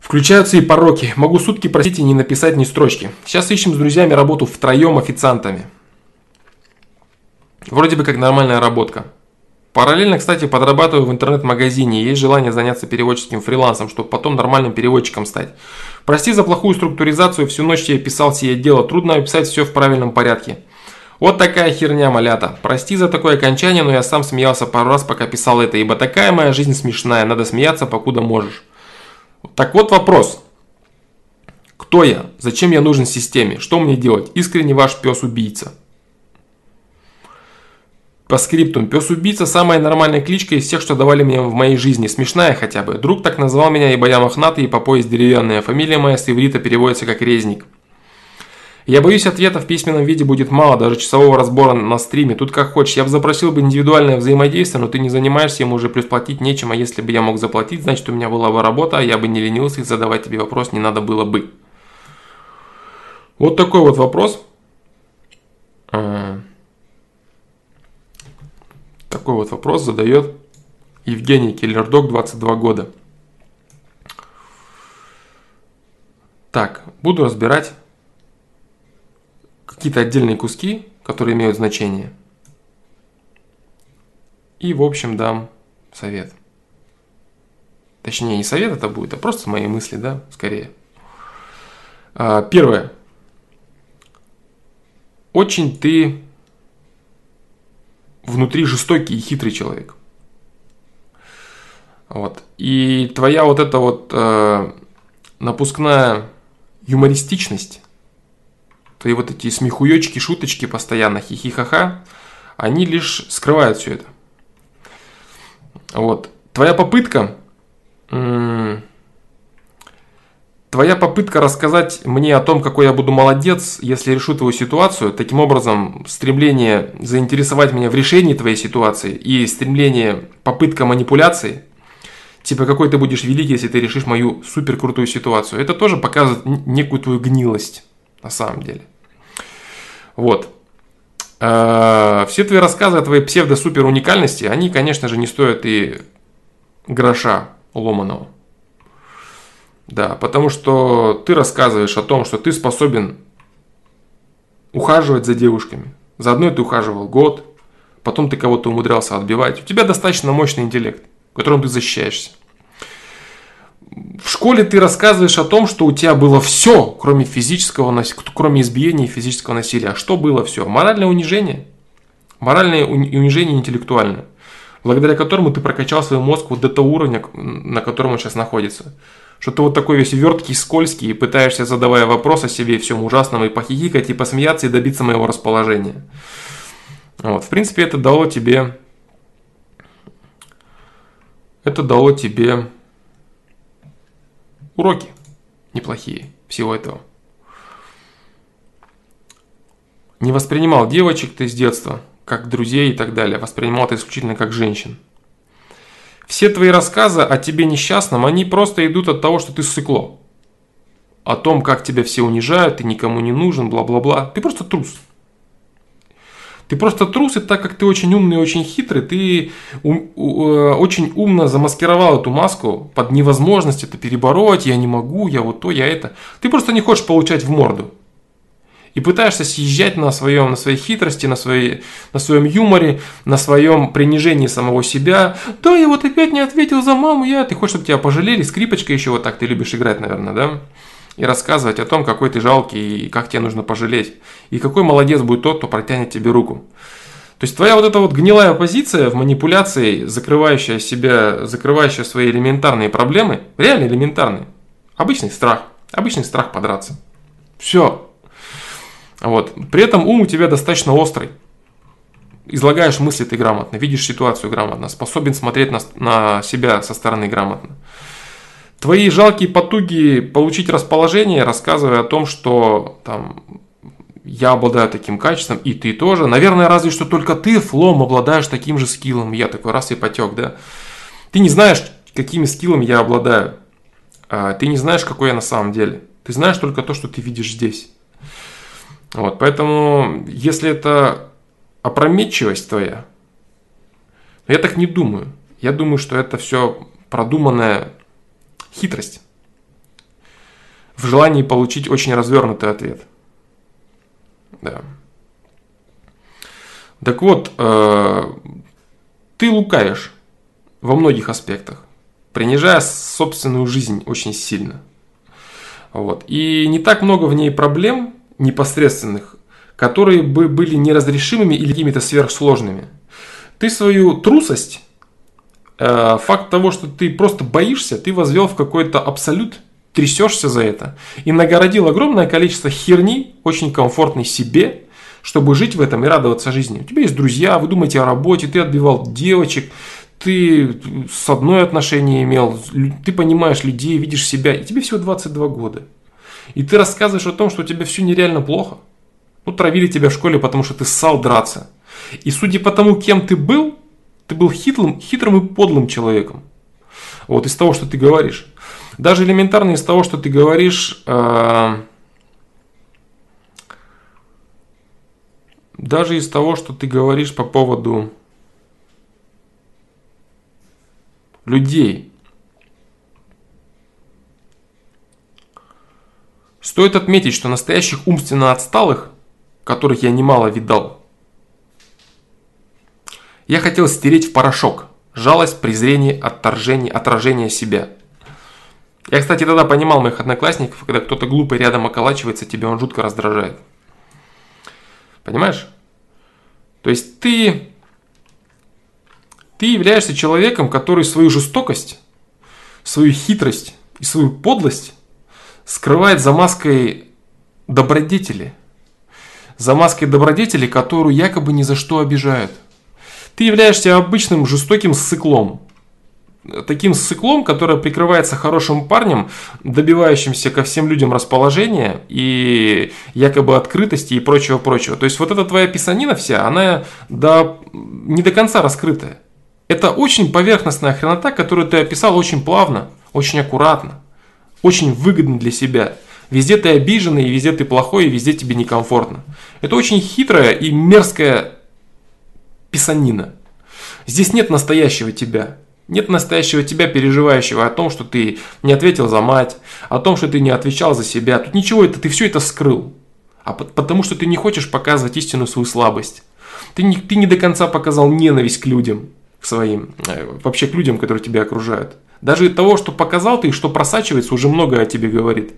Включаются и пороки. Могу сутки просить и не написать ни строчки. Сейчас ищем с друзьями работу втроем официантами. Вроде бы как нормальная работка. Параллельно, кстати, подрабатываю в интернет-магазине. Есть желание заняться переводческим фрилансом, чтобы потом нормальным переводчиком стать. Прости за плохую структуризацию, всю ночь я писал сие дело. Трудно описать все в правильном порядке. Вот такая херня, малята. Прости за такое окончание, но я сам смеялся пару раз, пока писал это, ибо такая моя жизнь смешная. Надо смеяться, покуда можешь. Так вот вопрос. Кто я? Зачем я нужен системе? Что мне делать? Искренне ваш пес-убийца. По скриптум. Пес-убийца самая нормальная кличка из всех, что давали мне в моей жизни. Смешная хотя бы. Друг так назвал меня, ибо я мохнатый и по пояс деревянная. Фамилия моя с иврита переводится как резник. Я боюсь, ответа в письменном виде будет мало, даже часового разбора на стриме. Тут как хочешь. Я бы запросил бы индивидуальное взаимодействие, но ты не занимаешься, ему уже плюс платить нечем, а если бы я мог заплатить, значит у меня была бы работа, а я бы не ленился и задавать тебе вопрос не надо было бы. Вот такой вот вопрос. А, такой вот вопрос задает Евгений Киллердог, 22 года. Так, буду разбирать какие-то отдельные куски, которые имеют значение. И, в общем, дам совет. Точнее, не совет это будет, а просто мои мысли, да, скорее. А, первое. Очень ты внутри жестокий и хитрый человек. Вот. И твоя вот эта вот э, напускная юмористичность твои вот эти смехуёчки, шуточки постоянно, хихихаха, они лишь скрывают все это. Вот. Твоя попытка, твоя попытка рассказать мне о том, какой я буду молодец, если решу твою ситуацию, таким образом стремление заинтересовать меня в решении твоей ситуации и стремление, попытка манипуляции, типа какой ты будешь великий, если ты решишь мою супер крутую ситуацию, это тоже показывает некую твою гнилость на самом деле. Вот. А, все твои рассказы о твоей псевдо-супер уникальности, они, конечно же, не стоят и гроша ломаного. Да, потому что ты рассказываешь о том, что ты способен ухаживать за девушками. За одной ты ухаживал год, потом ты кого-то умудрялся отбивать. У тебя достаточно мощный интеллект, которым ты защищаешься. В школе ты рассказываешь о том, что у тебя было все, кроме физического, кроме избиения и физического насилия. А что было все? Моральное унижение. Моральное унижение интеллектуальное благодаря которому ты прокачал свой мозг вот до того уровня, на котором он сейчас находится. Что ты вот такой весь верткий, скользкий, и пытаешься, задавая вопрос о себе, всем ужасном, и похихикать, и посмеяться, и добиться моего расположения. Вот, в принципе, это дало тебе... Это дало тебе уроки неплохие всего этого. Не воспринимал девочек ты с детства – как друзей и так далее, воспринимал это исключительно как женщин. Все твои рассказы о тебе несчастном, они просто идут от того, что ты сыкло. О том, как тебя все унижают, ты никому не нужен, бла-бла-бла. Ты просто трус. Ты просто трус, и так как ты очень умный очень хитрый, ты ум, у, э, очень умно замаскировал эту маску под невозможность это перебороть, я не могу, я вот то, я это. Ты просто не хочешь получать в морду и пытаешься съезжать на, своем, на своей хитрости, на, своей, на своем юморе, на своем принижении самого себя. Да, я вот опять не ответил за маму, я... Ты хочешь, чтобы тебя пожалели, скрипочка еще вот так, ты любишь играть, наверное, да? И рассказывать о том, какой ты жалкий и как тебе нужно пожалеть. И какой молодец будет тот, кто протянет тебе руку. То есть твоя вот эта вот гнилая позиция в манипуляции, закрывающая себя, закрывающая свои элементарные проблемы, реально элементарные. Обычный страх. Обычный страх подраться. Все. Вот. При этом ум у тебя достаточно острый. Излагаешь мысли ты грамотно, видишь ситуацию грамотно, способен смотреть на, на себя со стороны грамотно. Твои жалкие потуги получить расположение, рассказывая о том, что там, я обладаю таким качеством, и ты тоже. Наверное, разве что только ты, Флом, обладаешь таким же скиллом. Я такой раз и потек, да. Ты не знаешь, какими скиллами я обладаю. А, ты не знаешь, какой я на самом деле. Ты знаешь только то, что ты видишь здесь. Вот, поэтому, если это опрометчивость твоя, я так не думаю. Я думаю, что это все продуманная хитрость в желании получить очень развернутый ответ. Да. Так вот, э, ты лукаешь во многих аспектах, принижая собственную жизнь очень сильно. Вот. И не так много в ней проблем, непосредственных, которые бы были неразрешимыми или какими-то сверхсложными. Ты свою трусость, факт того, что ты просто боишься, ты возвел в какой-то абсолют, трясешься за это и нагородил огромное количество херни, очень комфортной себе, чтобы жить в этом и радоваться жизни. У тебя есть друзья, вы думаете о работе, ты отбивал девочек, ты с одной отношение имел, ты понимаешь людей, видишь себя, и тебе всего 22 года. И ты рассказываешь о том, что у тебя все нереально плохо. Ну, травили тебя в школе, потому что ты ссал драться. И судя по тому, кем ты был, ты был хитрым, хитрым и подлым человеком. Вот из того, что ты говоришь. Даже элементарно из того, что ты говоришь, э, даже из того, что ты говоришь по поводу людей, Стоит отметить, что настоящих умственно отсталых, которых я немало видал, я хотел стереть в порошок. Жалость, презрение, отторжение, отражение себя. Я, кстати, тогда понимал моих одноклассников, когда кто-то глупый рядом околачивается, тебе он жутко раздражает. Понимаешь? То есть ты, ты являешься человеком, который свою жестокость, свою хитрость и свою подлость скрывает за маской добродетели. За маской добродетели, которую якобы ни за что обижают. Ты являешься обычным жестоким сыклом. Таким сыклом, который прикрывается хорошим парнем, добивающимся ко всем людям расположения и якобы открытости и прочего-прочего. То есть вот эта твоя писанина вся, она до, не до конца раскрытая. Это очень поверхностная хренота, которую ты описал очень плавно, очень аккуратно очень выгодно для себя. Везде ты обиженный, везде ты плохой, и везде тебе некомфортно. Это очень хитрая и мерзкая писанина. Здесь нет настоящего тебя. Нет настоящего тебя, переживающего о том, что ты не ответил за мать, о том, что ты не отвечал за себя. Тут ничего, это ты все это скрыл. А потому что ты не хочешь показывать истину свою слабость. Ты не, ты не до конца показал ненависть к людям, к своим, э, вообще к людям, которые тебя окружают. Даже того, что показал ты и что просачивается, уже много о тебе говорит.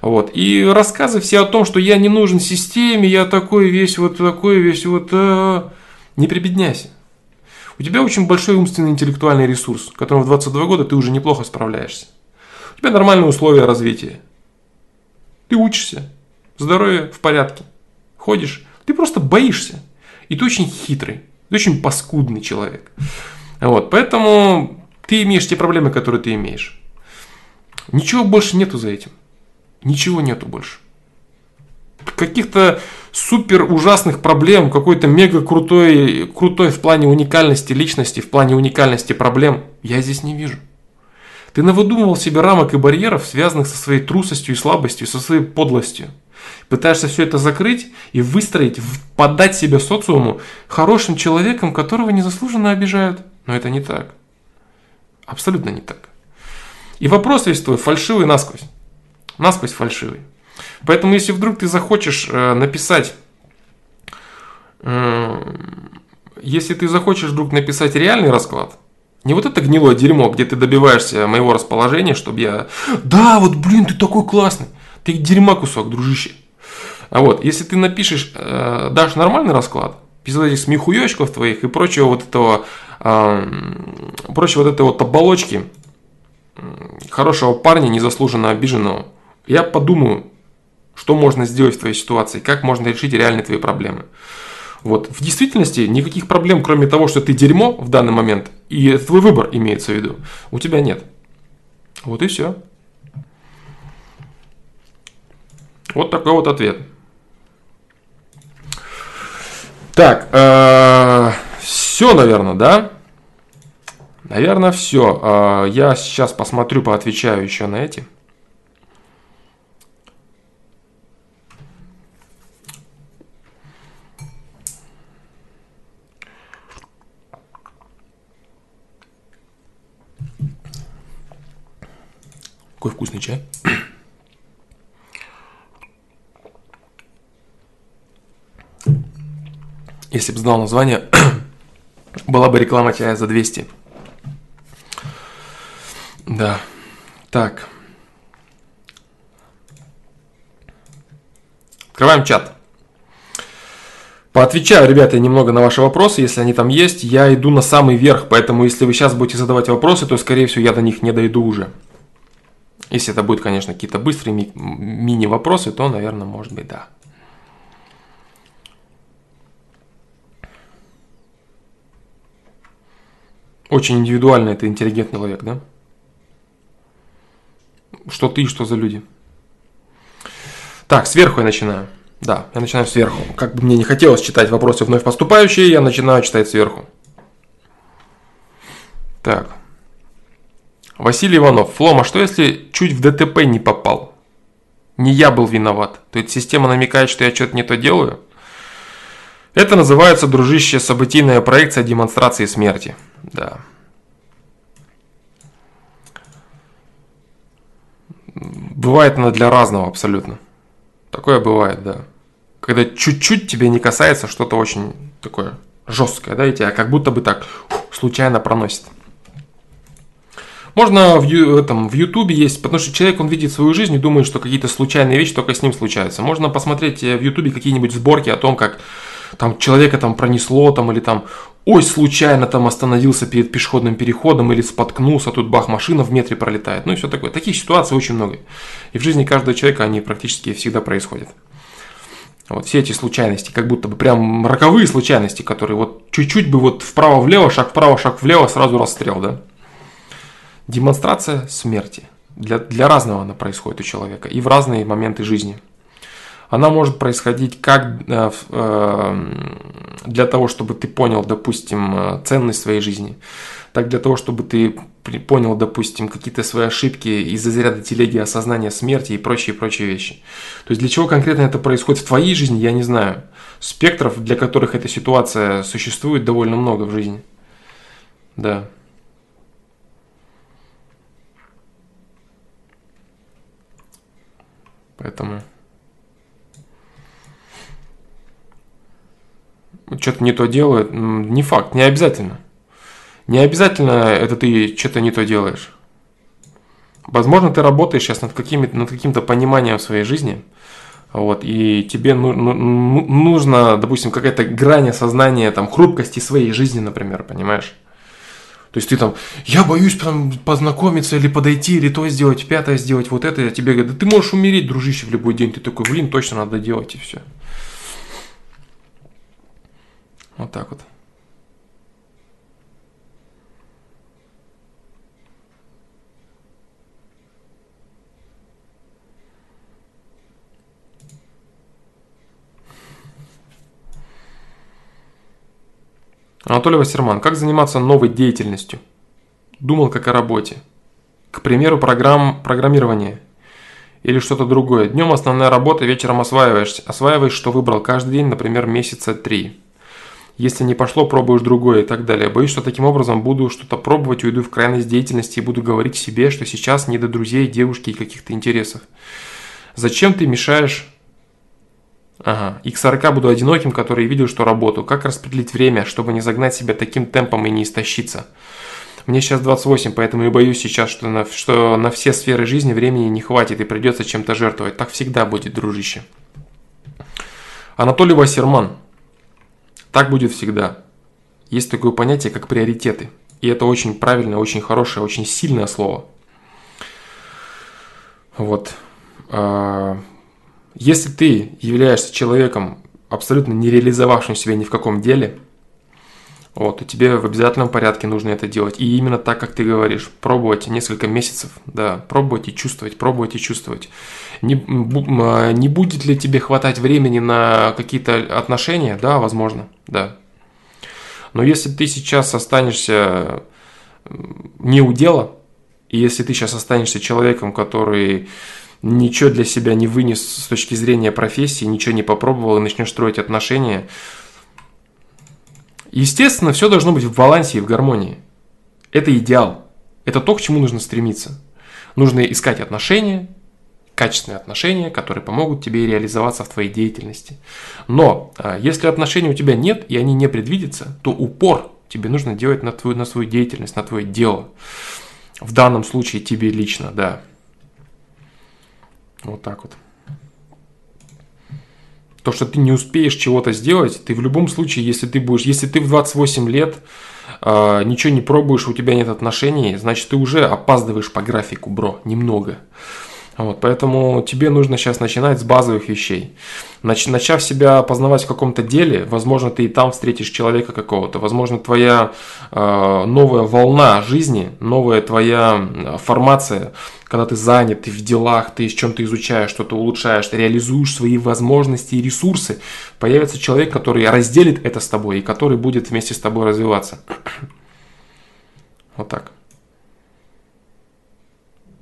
Вот. И рассказы все о том, что я не нужен системе, я такой весь, вот такой весь, вот... Э, не прибедняйся. У тебя очень большой умственный интеллектуальный ресурс, которым в 22 года ты уже неплохо справляешься. У тебя нормальные условия развития. Ты учишься, здоровье в порядке, ходишь, ты просто боишься. И ты очень хитрый, ты очень паскудный человек. Вот, поэтому ты имеешь те проблемы, которые ты имеешь. Ничего больше нету за этим. Ничего нету больше. Каких-то супер ужасных проблем, какой-то мега крутой, крутой в плане уникальности личности, в плане уникальности проблем, я здесь не вижу. Ты навыдумывал себе рамок и барьеров, связанных со своей трусостью и слабостью, со своей подлостью. Пытаешься все это закрыть и выстроить, подать себя социуму хорошим человеком, которого незаслуженно обижают. Но это не так. Абсолютно не так. И вопрос весь твой фальшивый насквозь. Насквозь фальшивый. Поэтому, если вдруг ты захочешь э, написать, э, если ты захочешь вдруг написать реальный расклад, не вот это гнилое дерьмо, где ты добиваешься моего расположения, чтобы я... Да, вот, блин, ты такой классный. Ты дерьма кусок, дружище. А вот, если ты напишешь, э, дашь нормальный расклад, без этих смехуёчков твоих и прочего вот этого, э, прочего вот этой вот оболочки, хорошего парня, незаслуженно обиженного, я подумаю, что можно сделать в твоей ситуации, как можно решить реальные твои проблемы. Вот. В действительности никаких проблем, кроме того, что ты дерьмо в данный момент, и твой выбор имеется в виду, у тебя нет. Вот и все. Вот такой вот ответ. Так, э, все, наверное, да? Наверное, все. Э, я сейчас посмотрю, поотвечаю еще на эти. Какой вкусный чай. Если бы знал название, была бы реклама чая за 200. Да. Так. Открываем чат. Поотвечаю, ребята, немного на ваши вопросы, если они там есть. Я иду на самый верх, поэтому если вы сейчас будете задавать вопросы, то, скорее всего, я до них не дойду уже. Если это будет, конечно, какие-то быстрые ми- мини-вопросы, то, наверное, может быть, да. Очень индивидуально это интеллигентный человек, да? Что ты, что за люди. Так, сверху я начинаю. Да, я начинаю сверху. Как бы мне не хотелось читать вопросы вновь поступающие, я начинаю читать сверху. Так. Василий Иванов. Флома, что если чуть в ДТП не попал? Не я был виноват. То есть система намекает, что я что-то не то делаю? Это называется, дружище, событийная проекция демонстрации смерти. Да. Бывает она для разного абсолютно. Такое бывает, да. Когда чуть-чуть тебе не касается что-то очень такое жесткое, да, и тебя как будто бы так случайно проносит. Можно в, этом, в Ютубе есть, потому что человек, он видит свою жизнь и думает, что какие-то случайные вещи только с ним случаются. Можно посмотреть э, в Ютубе какие-нибудь сборки о том, как там человека там пронесло, там, или там, ой, случайно там остановился перед пешеходным переходом, или споткнулся, тут бах, машина в метре пролетает, ну и все такое. Таких ситуаций очень много. И в жизни каждого человека они практически всегда происходят. Вот все эти случайности, как будто бы прям роковые случайности, которые вот чуть-чуть бы вот вправо-влево, шаг вправо, шаг влево, сразу расстрел, да? Демонстрация смерти. Для, для разного она происходит у человека и в разные моменты жизни. Она может происходить как э, э, для того, чтобы ты понял, допустим, э, ценность своей жизни, так для того, чтобы ты понял, допустим, какие-то свои ошибки из-за заряда телеги осознания смерти и прочие-прочие вещи. То есть для чего конкретно это происходит в твоей жизни, я не знаю. Спектров, для которых эта ситуация существует, довольно много в жизни. Да. Поэтому... Что-то не то делает, не факт, не обязательно. Не обязательно это ты что-то не то делаешь. Возможно, ты работаешь сейчас над, какими, над каким-то пониманием своей жизни, вот, и тебе ну, ну, ну, нужно, допустим, какая-то грань осознания, там, хрупкости своей жизни, например, понимаешь? То есть ты там, я боюсь там познакомиться или подойти, или то сделать, пятое сделать, вот это, я тебе говорю, да ты можешь умереть, дружище, в любой день. Ты такой, блин, точно надо делать, и все. Вот так вот. Анатолий Вассерман. Как заниматься новой деятельностью? Думал как о работе. К примеру, программ программирования. Или что-то другое. Днем основная работа, вечером осваиваешь. Осваиваешь, что выбрал каждый день, например, месяца три. Если не пошло, пробуешь другое и так далее. Боюсь, что таким образом буду что-то пробовать, уйду в крайность деятельности и буду говорить себе, что сейчас не до друзей, девушки и каких-то интересов. Зачем ты мешаешь Ага. И к 40 буду одиноким, который видел, что работаю. Как распределить время, чтобы не загнать себя таким темпом и не истощиться? Мне сейчас 28, поэтому и боюсь сейчас, что на, что на все сферы жизни времени не хватит и придется чем-то жертвовать. Так всегда будет, дружище. Анатолий Вассерман. Так будет всегда. Есть такое понятие, как приоритеты. И это очень правильное, очень хорошее, очень сильное слово. Вот. Если ты являешься человеком, абсолютно не реализовавшим себя ни в каком деле, вот, то тебе в обязательном порядке нужно это делать. И именно так, как ты говоришь, пробовать несколько месяцев, да, пробовать и чувствовать, пробовать и чувствовать. Не, а, не будет ли тебе хватать времени на какие-то отношения? Да, возможно, да. Но если ты сейчас останешься не у дела, и если ты сейчас останешься человеком, который ничего для себя не вынес с точки зрения профессии, ничего не попробовал и начнешь строить отношения, естественно, все должно быть в балансе и в гармонии. Это идеал. Это то, к чему нужно стремиться. Нужно искать отношения, качественные отношения, которые помогут тебе реализоваться в твоей деятельности. Но а, если отношений у тебя нет и они не предвидятся, то упор тебе нужно делать на твою, на свою деятельность, на твое дело. В данном случае тебе лично, да. Вот так вот. То, что ты не успеешь чего-то сделать, ты в любом случае, если ты будешь, если ты в 28 лет э, ничего не пробуешь, у тебя нет отношений, значит ты уже опаздываешь по графику, бро, немного. Вот, поэтому тебе нужно сейчас начинать с базовых вещей. Нач, начав себя познавать в каком-то деле, возможно, ты и там встретишь человека какого-то. Возможно, твоя э, новая волна жизни, новая твоя формация, когда ты занят, ты в делах, ты с чем-то изучаешь, что-то улучшаешь, ты реализуешь свои возможности и ресурсы, появится человек, который разделит это с тобой и который будет вместе с тобой развиваться. Вот так.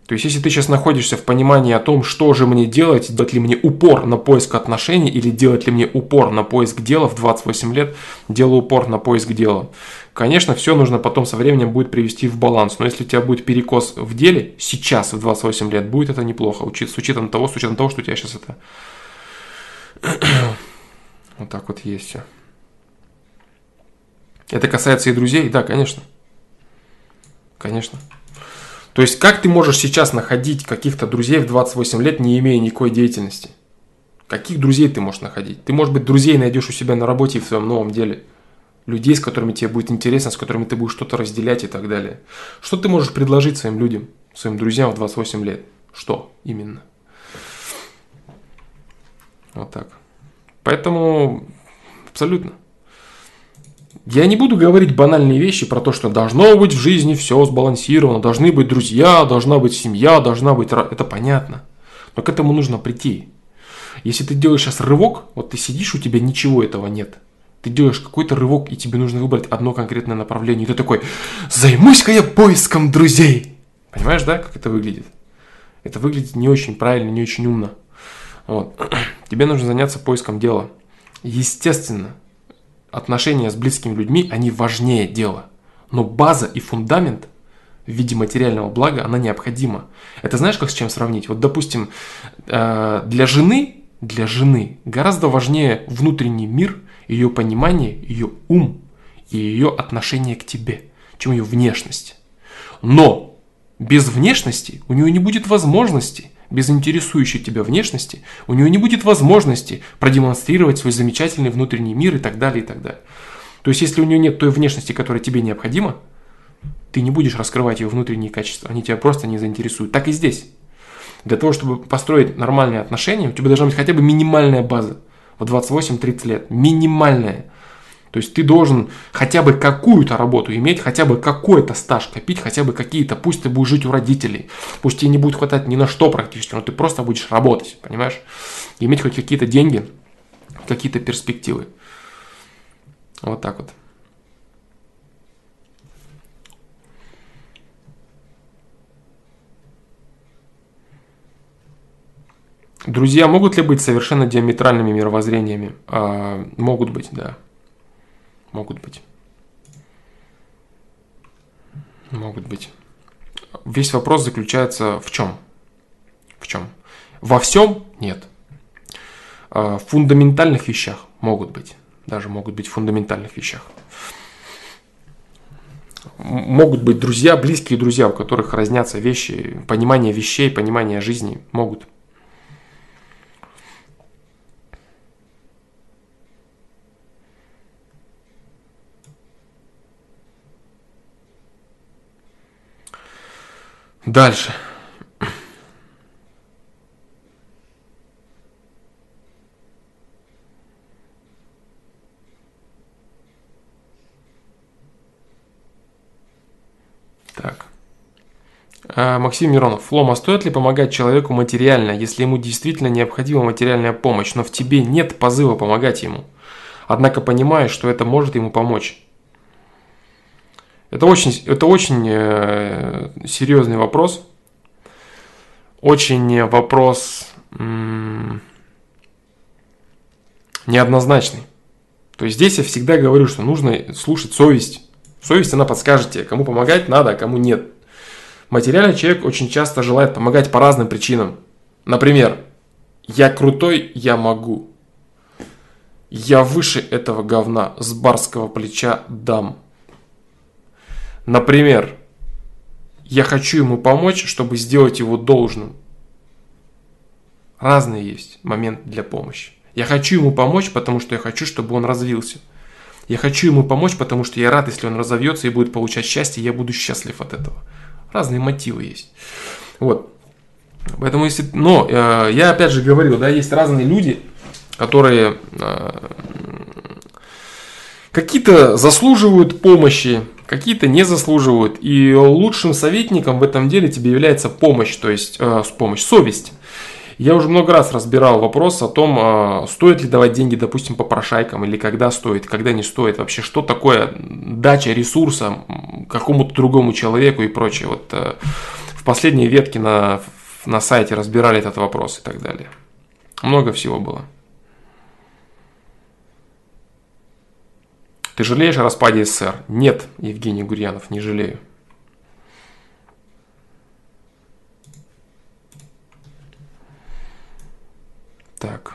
То есть, если ты сейчас находишься в понимании о том, что же мне делать, делать ли мне упор на поиск отношений или делать ли мне упор на поиск дела в 28 лет, делаю упор на поиск дела. Конечно, все нужно потом со временем будет привести в баланс, но если у тебя будет перекос в деле, сейчас в 28 лет, будет это неплохо, с учетом того, с учетом того, что у тебя сейчас это... вот так вот есть все. Это касается и друзей, да, конечно. Конечно. То есть, как ты можешь сейчас находить каких-то друзей в 28 лет, не имея никакой деятельности? Каких друзей ты можешь находить? Ты, может быть, друзей найдешь у себя на работе и в своем новом деле. Людей, с которыми тебе будет интересно, с которыми ты будешь что-то разделять и так далее. Что ты можешь предложить своим людям, своим друзьям в 28 лет? Что именно? Вот так. Поэтому абсолютно. Я не буду говорить банальные вещи про то, что должно быть в жизни все сбалансировано, должны быть друзья, должна быть семья, должна быть... Это понятно. Но к этому нужно прийти. Если ты делаешь сейчас рывок, вот ты сидишь, у тебя ничего этого нет. Ты делаешь какой-то рывок, и тебе нужно выбрать одно конкретное направление. И ты такой, займусь-ка я поиском друзей. Понимаешь, да, как это выглядит? Это выглядит не очень правильно, не очень умно. Вот. Тебе нужно заняться поиском дела. Естественно, отношения с близкими людьми, они важнее дела. Но база и фундамент в виде материального блага, она необходима. Это знаешь, как с чем сравнить? Вот, допустим, э, для жены, для жены гораздо важнее внутренний мир, ее понимание, ее ум и ее отношение к тебе, чем ее внешность. Но без внешности у нее не будет возможности, без интересующей тебя внешности, у нее не будет возможности продемонстрировать свой замечательный внутренний мир и так далее, и так далее. То есть, если у нее нет той внешности, которая тебе необходима, ты не будешь раскрывать ее внутренние качества, они тебя просто не заинтересуют. Так и здесь. Для того, чтобы построить нормальные отношения, у тебя должна быть хотя бы минимальная база в 28-30 лет. Минимальная. То есть ты должен хотя бы какую-то работу иметь, хотя бы какой-то стаж копить, хотя бы какие-то. Пусть ты будешь жить у родителей, пусть тебе не будет хватать ни на что практически, но ты просто будешь работать, понимаешь? Иметь хоть какие-то деньги, какие-то перспективы. Вот так вот. Друзья могут ли быть совершенно диаметральными мировоззрениями? А, могут быть, да. Могут быть. Могут быть. Весь вопрос заключается в чем? В чем? Во всем нет. А, в фундаментальных вещах могут быть. Даже могут быть в фундаментальных вещах. Могут быть друзья, близкие друзья, у которых разнятся вещи, понимание вещей, понимание жизни. Могут. Дальше. Так. А, Максим Миронов. Флома, стоит ли помогать человеку материально, если ему действительно необходима материальная помощь, но в тебе нет позыва помогать ему? Однако понимаешь, что это может ему помочь. Это очень, это очень э, серьезный вопрос. Очень вопрос м- неоднозначный. То есть здесь я всегда говорю, что нужно слушать совесть. Совесть, она подскажет тебе, кому помогать надо, а кому нет. Материальный человек очень часто желает помогать по разным причинам. Например, я крутой, я могу. Я выше этого говна, с барского плеча дам. Например, я хочу ему помочь, чтобы сделать его должным. Разные есть моменты для помощи. Я хочу ему помочь, потому что я хочу, чтобы он развился. Я хочу ему помочь, потому что я рад, если он разовьется и будет получать счастье, я буду счастлив от этого. Разные мотивы есть. Вот. Поэтому если... Но э, я опять же говорил, да, есть разные люди, которые э, какие-то заслуживают помощи, какие-то не заслуживают. И лучшим советником в этом деле тебе является помощь, то есть э, помощь, совесть. Я уже много раз разбирал вопрос о том, э, стоит ли давать деньги, допустим, по прошайкам, или когда стоит, когда не стоит, вообще, что такое дача ресурса какому-то другому человеку и прочее. Вот э, в последней ветке на, на сайте разбирали этот вопрос и так далее. Много всего было. Ты жалеешь о распаде СССР? Нет, Евгений Гурьянов, не жалею. Так.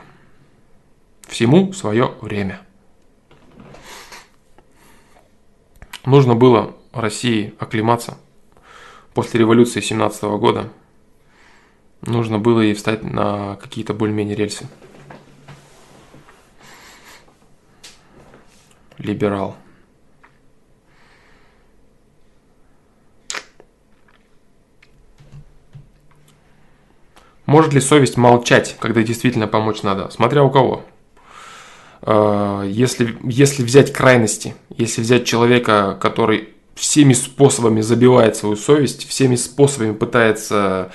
Всему свое время. Нужно было России оклематься после революции 17 года. Нужно было ей встать на какие-то более-менее рельсы. Либерал. Может ли совесть молчать, когда действительно помочь надо? Смотря у кого. Э, если, если взять крайности, если взять человека, который всеми способами забивает свою совесть, всеми способами пытается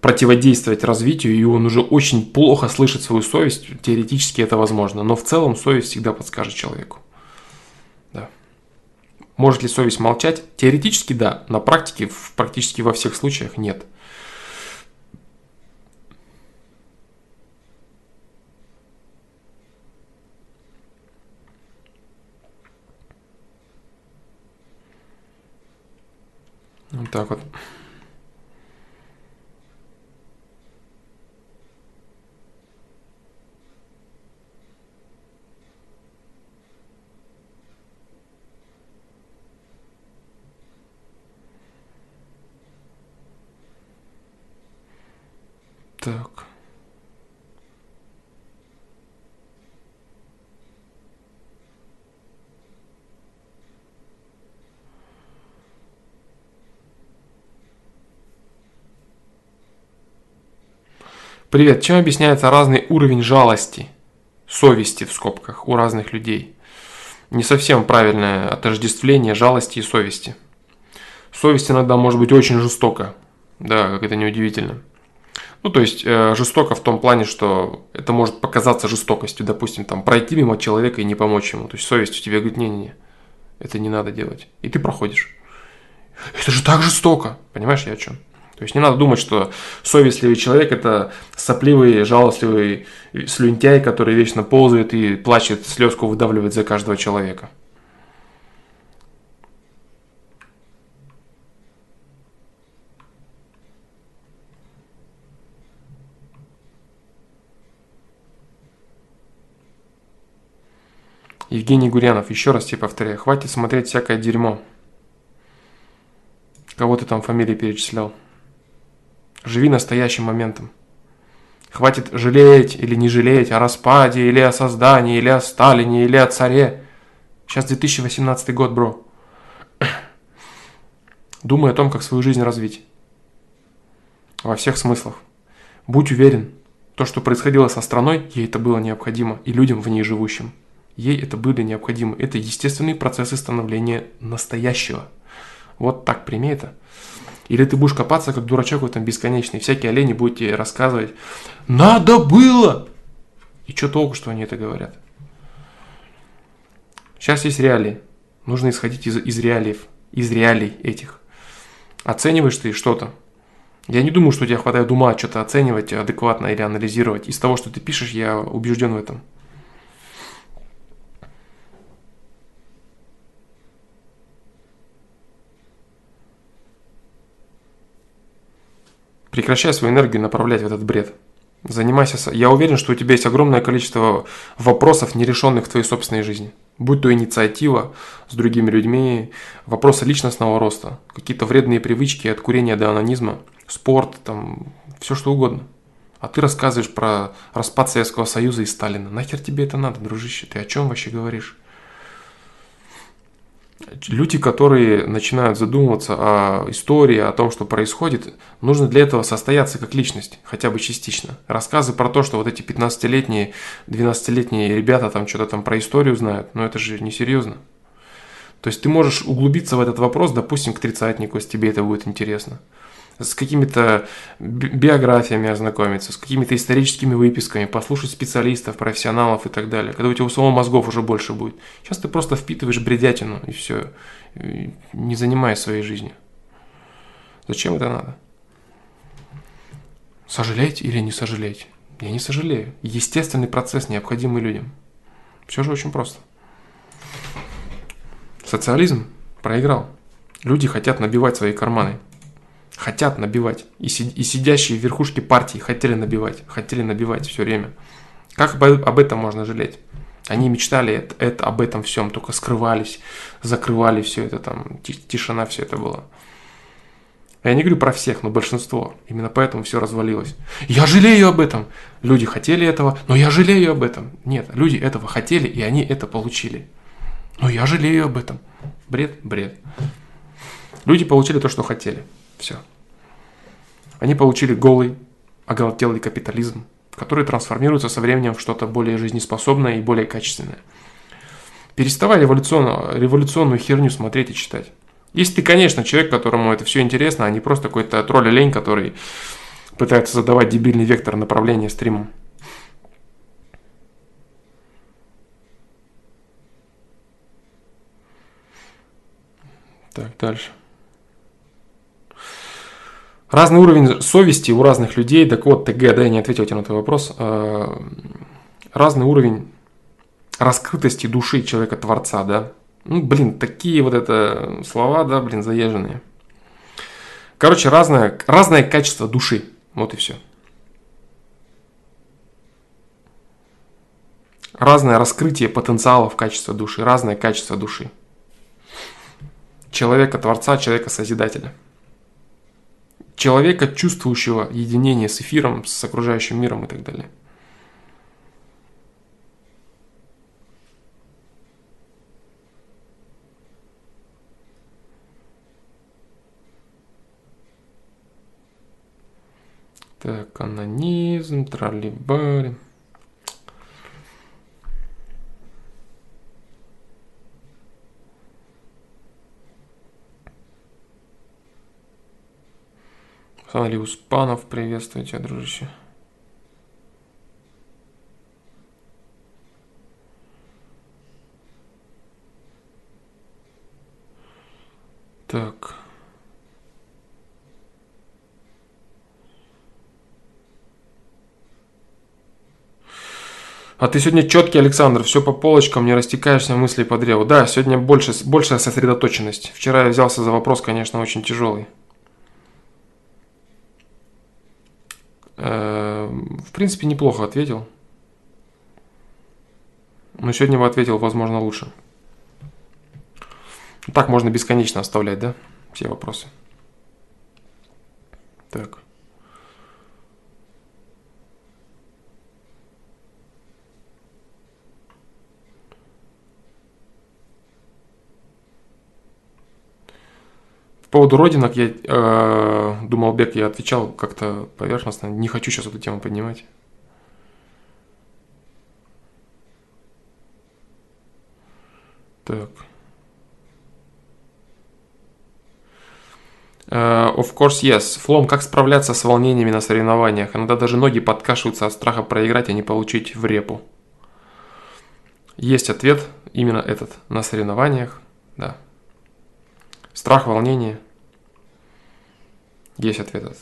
противодействовать развитию, и он уже очень плохо слышит свою совесть, теоретически это возможно. Но в целом совесть всегда подскажет человеку. Может ли совесть молчать? Теоретически да, на практике в практически во всех случаях нет. Так вот. Так. Привет. Чем объясняется разный уровень жалости, совести в скобках у разных людей? Не совсем правильное отождествление жалости и совести. Совесть иногда может быть очень жестока. Да, как это неудивительно. Ну, то есть, э, жестоко в том плане, что это может показаться жестокостью. Допустим, там, пройти мимо человека и не помочь ему. То есть, совесть у тебя говорит, не-не-не, это не надо делать. И ты проходишь. Это же так жестоко. Понимаешь, я о чем? То есть не надо думать, что совестливый человек – это сопливый, жалостливый слюнтяй, который вечно ползает и плачет, слезку выдавливает за каждого человека. Евгений Гурянов, еще раз тебе повторяю, хватит смотреть всякое дерьмо. Кого ты там фамилии перечислял? Живи настоящим моментом. Хватит жалеть или не жалеть о распаде, или о создании, или о Сталине, или о царе. Сейчас 2018 год, бро. Думай о том, как свою жизнь развить. Во всех смыслах. Будь уверен, то, что происходило со страной, ей это было необходимо, и людям в ней живущим. Ей это были необходимы. Это естественные процессы становления настоящего. Вот так прими это. Или ты будешь копаться, как дурачок в этом бесконечный. Всякие олени будут тебе рассказывать, надо было! И что толку, что они это говорят? Сейчас есть реалии. Нужно исходить из, из реалиев, из реалий этих. Оцениваешь ты что-то. Я не думаю, что у тебя хватает ума что-то оценивать адекватно или анализировать. Из того, что ты пишешь, я убежден в этом. Прекращай свою энергию направлять в этот бред. Занимайся. Я уверен, что у тебя есть огромное количество вопросов, нерешенных в твоей собственной жизни. Будь то инициатива с другими людьми, вопросы личностного роста, какие-то вредные привычки от курения до анонизма, спорт, там, все что угодно. А ты рассказываешь про распад Советского Союза и Сталина. Нахер тебе это надо, дружище? Ты о чем вообще говоришь? Люди, которые начинают задумываться о истории, о том, что происходит, нужно для этого состояться как личность, хотя бы частично. Рассказы про то, что вот эти 15-летние, 12-летние ребята там что-то там про историю знают, но это же несерьезно. То есть ты можешь углубиться в этот вопрос, допустим, к тридцатнику, если тебе это будет интересно с какими-то биографиями ознакомиться, с какими-то историческими выписками, послушать специалистов, профессионалов и так далее. Когда у тебя у самого мозгов уже больше будет. Сейчас ты просто впитываешь бредятину и все, не занимаясь своей жизнью. Зачем это надо? Сожалеть или не сожалеть? Я не сожалею. Естественный процесс, необходимый людям. Все же очень просто. Социализм проиграл. Люди хотят набивать свои карманы хотят набивать. И, и сидящие в верхушке партии хотели набивать, хотели набивать все время. Как об этом можно жалеть? Они мечтали это, это, об этом всем, только скрывались, закрывали все это, там, тишина все это было. Я не говорю про всех, но большинство. Именно поэтому все развалилось. Я жалею об этом. Люди хотели этого, но я жалею об этом. Нет, люди этого хотели, и они это получили. Но я жалею об этом. Бред, бред. Люди получили то, что хотели. Все. Они получили голый, оголтелый капитализм, который трансформируется со временем в что-то более жизнеспособное и более качественное. Переставай революционную, революционную херню смотреть и читать. Если ты, конечно, человек, которому это все интересно, а не просто какой-то тролль лень, который пытается задавать дебильный вектор направления стримом. Так, дальше. Разный уровень совести у разных людей. Так вот, ТГ, да, я не ответил тебе на твой вопрос. Э, разный уровень раскрытости души человека-творца, да. Ну, блин, такие вот это слова, да, блин, заезженные. Короче, разное, разное качество души. Вот и все. Разное раскрытие потенциалов качества души, разное качество души. Человека-творца, человека-созидателя. Человека, чувствующего единение с эфиром, с окружающим миром и так далее. Так, анонизм, троллибари. Али Успанов, приветствую тебя, дружище. Так. А ты сегодня четкий, Александр, все по полочкам, не растекаешься мысли по древу. Да, сегодня больше, большая сосредоточенность. Вчера я взялся за вопрос, конечно, очень тяжелый. Э, в принципе, неплохо ответил. Но сегодня бы ответил, возможно, лучше. Так можно бесконечно оставлять, да? Все вопросы. Так. Поводу родинок я э, думал, Бек, я отвечал как-то поверхностно. Не хочу сейчас эту тему поднимать. Так. Uh, of course, yes. Флом, как справляться с волнениями на соревнованиях? Иногда даже ноги подкашиваются от страха проиграть, а не получить в репу. Есть ответ, именно этот, на соревнованиях, да. Страх, волнение. Есть ответ этот.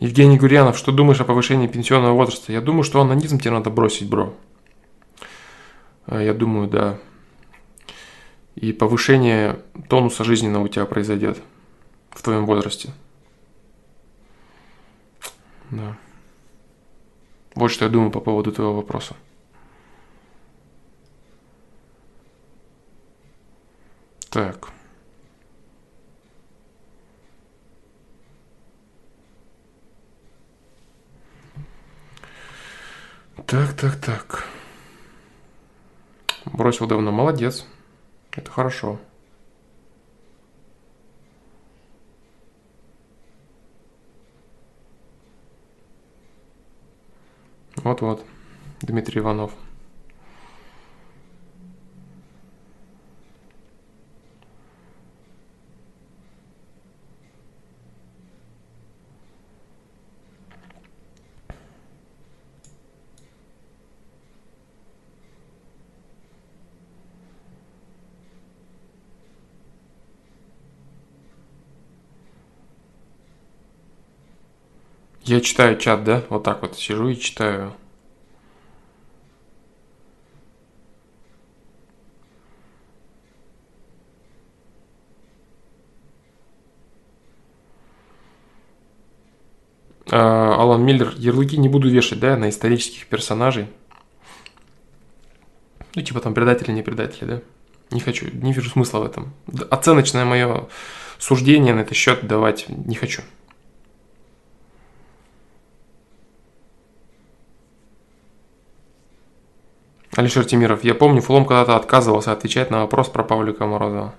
Евгений Гурьянов, что думаешь о повышении пенсионного возраста? Я думаю, что анонизм тебе надо бросить, бро. А, я думаю, да. И повышение тонуса жизненного у тебя произойдет в твоем возрасте. Да. Вот что я думаю по поводу твоего вопроса. Так. Так, так, так. Бросил давно. Молодец. Это хорошо. Вот-вот. Дмитрий Иванов. Я читаю чат, да? Вот так вот сижу и читаю. А, Алан Миллер, ярлыки не буду вешать, да, на исторических персонажей. Ну, типа там предатели, не предатели, да. Не хочу, не вижу смысла в этом. Оценочное мое суждение на этот счет давать не хочу. Алишер Тимиров, я помню, Флом когда-то отказывался отвечать на вопрос про Павлика Морозова.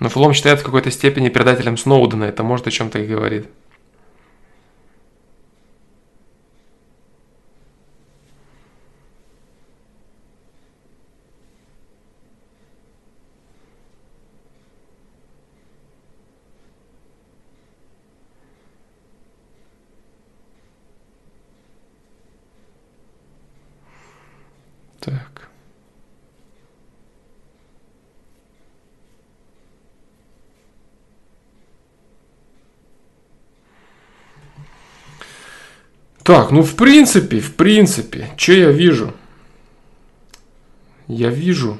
Но Флом считает в какой-то степени предателем Сноудена, это может о чем-то и говорит. Так. Так, ну в принципе, в принципе, что я вижу? Я вижу,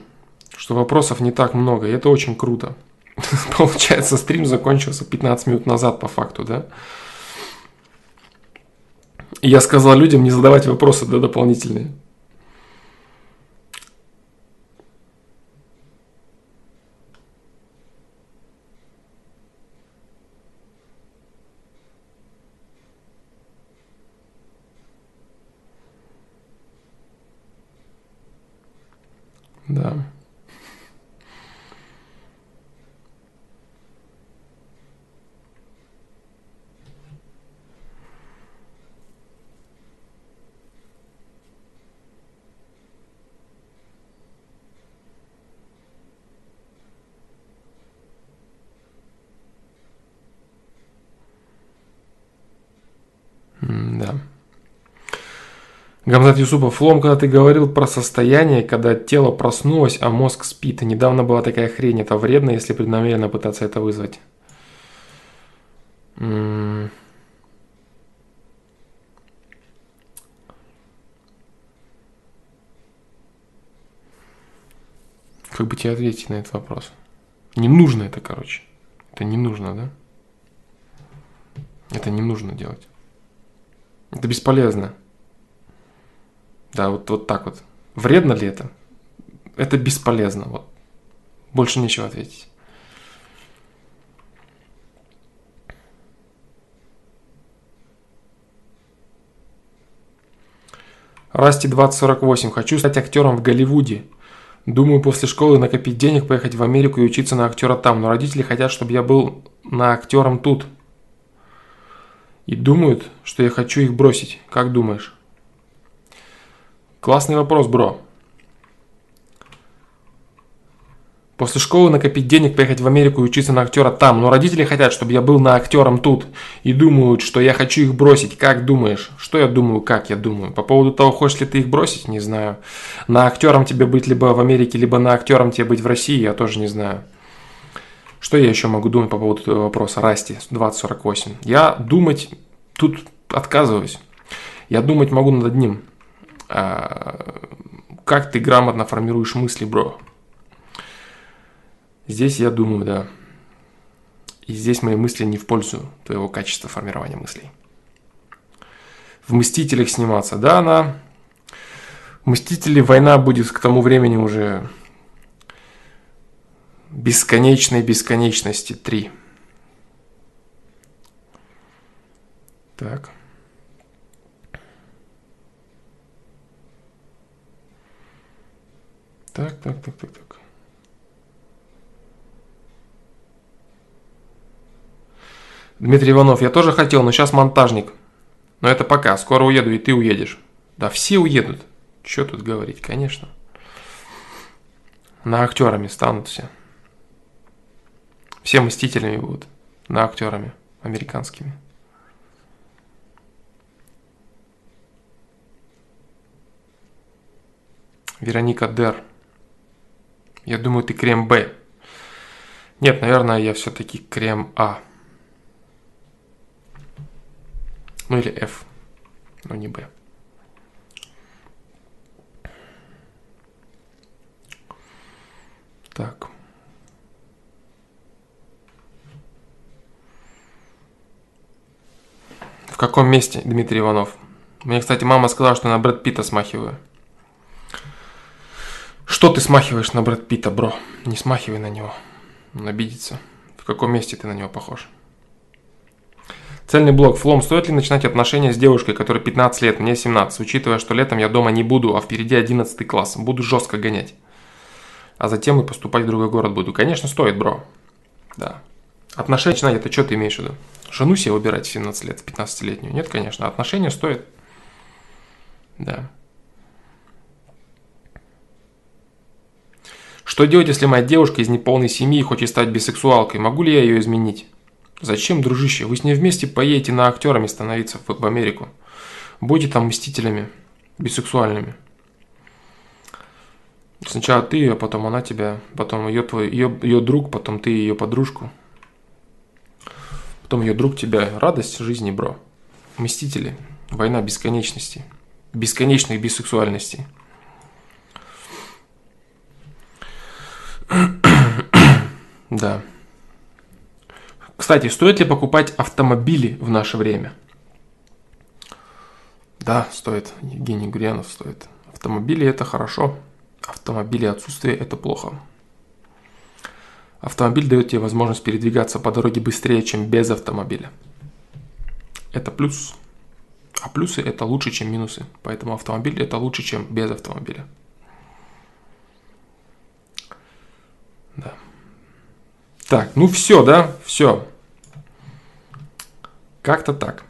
что вопросов не так много, и это очень круто. Получается, стрим закончился 15 минут назад по факту, да? И я сказал людям не задавать вопросы да, дополнительные. Да. Да. Гамзат Юсупов, Флом, когда ты говорил про состояние, когда тело проснулось, а мозг спит. Недавно была такая хрень, это вредно, если преднамеренно пытаться это вызвать. Как бы тебе ответить на этот вопрос? Не нужно это, короче. Это не нужно, да? Это не нужно делать. Это бесполезно. Да, вот, вот так вот. Вредно ли это? Это бесполезно. Вот. Больше нечего ответить. Расти 2048. Хочу стать актером в Голливуде. Думаю, после школы накопить денег, поехать в Америку и учиться на актера там. Но родители хотят, чтобы я был на актером тут. И думают, что я хочу их бросить. Как думаешь? Классный вопрос, бро. После школы накопить денег, поехать в Америку и учиться на актера там. Но родители хотят, чтобы я был на актером тут. И думают, что я хочу их бросить. Как думаешь? Что я думаю, как я думаю? По поводу того, хочешь ли ты их бросить, не знаю. На актером тебе быть либо в Америке, либо на актером тебе быть в России, я тоже не знаю. Что я еще могу думать по поводу этого вопроса? Расти, 2048. Я думать тут отказываюсь. Я думать могу над одним – как ты грамотно формируешь мысли, бро? Здесь я думаю, да. И здесь мои мысли не в пользу твоего качества формирования мыслей. В «Мстителях» сниматься, да, она... «Мстители» война будет к тому времени уже бесконечной бесконечности 3. Так. Так, так, так, так, так. Дмитрий Иванов, я тоже хотел, но сейчас монтажник. Но это пока, скоро уеду, и ты уедешь. Да все уедут. Что тут говорить, конечно. На актерами станут все. Все мстителями будут. На актерами американскими. Вероника Дер. Я думаю, ты крем Б. Нет, наверное, я все-таки крем А. Ну или F, но не Б. Так. В каком месте, Дмитрий Иванов? Мне, кстати, мама сказала, что на Брэд Питта смахиваю. Что ты смахиваешь на Брэд Питта, бро? Не смахивай на него. Он обидится. В каком месте ты на него похож? Цельный блок. Флом, стоит ли начинать отношения с девушкой, которой 15 лет, мне 17, учитывая, что летом я дома не буду, а впереди 11 класс. Буду жестко гонять. А затем и поступать в другой город буду. Конечно, стоит, бро. Да. Отношения начинать, это что ты имеешь в виду? Жену себе выбирать в 17 лет, 15-летнюю? Нет, конечно. Отношения стоит. Да. Что делать, если моя девушка из неполной семьи хочет стать бисексуалкой? Могу ли я ее изменить? Зачем, дружище? Вы с ней вместе поедете на актерами становиться в, в Америку. Будете там мстителями бисексуальными. Сначала ты ее, потом она тебя, потом ее, твой, ее, ее друг, потом ты ее подружку. Потом ее друг тебя. Радость жизни, бро. Мстители. Война бесконечности. Бесконечной бисексуальности. Да. Кстати, стоит ли покупать автомобили в наше время? Да, стоит. Евгений Гурьянов стоит. Автомобили это хорошо. Автомобили отсутствие это плохо. Автомобиль дает тебе возможность передвигаться по дороге быстрее, чем без автомобиля. Это плюс. А плюсы это лучше, чем минусы. Поэтому автомобиль это лучше, чем без автомобиля. Так, ну все, да? Все. Как-то так.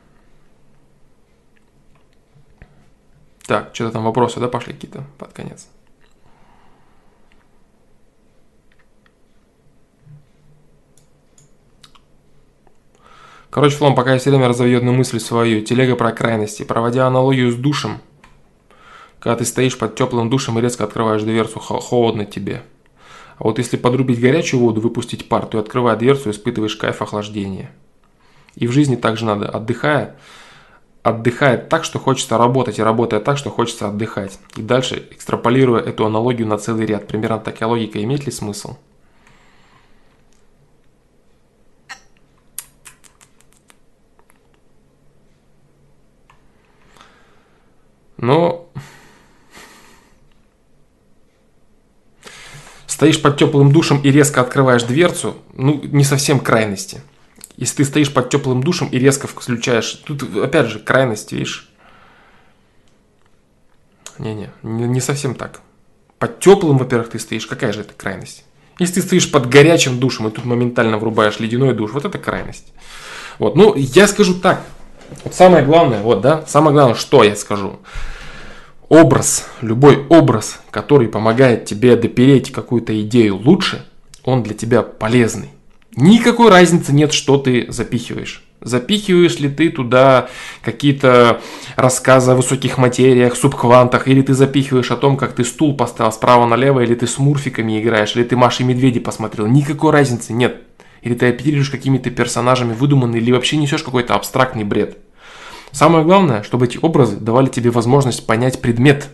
Так, что-то там вопросы, да, пошли какие-то под конец. Короче, Флом, пока я все время разовью одну мысль свою, телега про крайности, проводя аналогию с душем, когда ты стоишь под теплым душем и резко открываешь дверцу, холодно тебе. А вот если подрубить горячую воду, выпустить пар, то открывая дверцу, испытываешь кайф охлаждения. И в жизни также надо, отдыхая, отдыхая так, что хочется работать, и работая так, что хочется отдыхать. И дальше, экстраполируя эту аналогию на целый ряд, примерно такая логика имеет ли смысл? Но стоишь под теплым душем и резко открываешь дверцу, ну, не совсем крайности. Если ты стоишь под теплым душем и резко включаешь, тут опять же крайность, видишь? Не-не, не совсем так. Под теплым, во-первых, ты стоишь, какая же это крайность? Если ты стоишь под горячим душем и тут моментально врубаешь ледяной душ, вот это крайность. Вот, ну, я скажу так. Вот самое главное, вот, да, самое главное, что я скажу образ, любой образ, который помогает тебе допереть какую-то идею лучше, он для тебя полезный. Никакой разницы нет, что ты запихиваешь. Запихиваешь ли ты туда какие-то рассказы о высоких материях, субквантах, или ты запихиваешь о том, как ты стул поставил справа налево, или ты с мурфиками играешь, или ты Маши Медведи посмотрел. Никакой разницы нет. Или ты оперируешь какими-то персонажами выдуманные, или вообще несешь какой-то абстрактный бред. Самое главное, чтобы эти образы давали тебе возможность понять предмет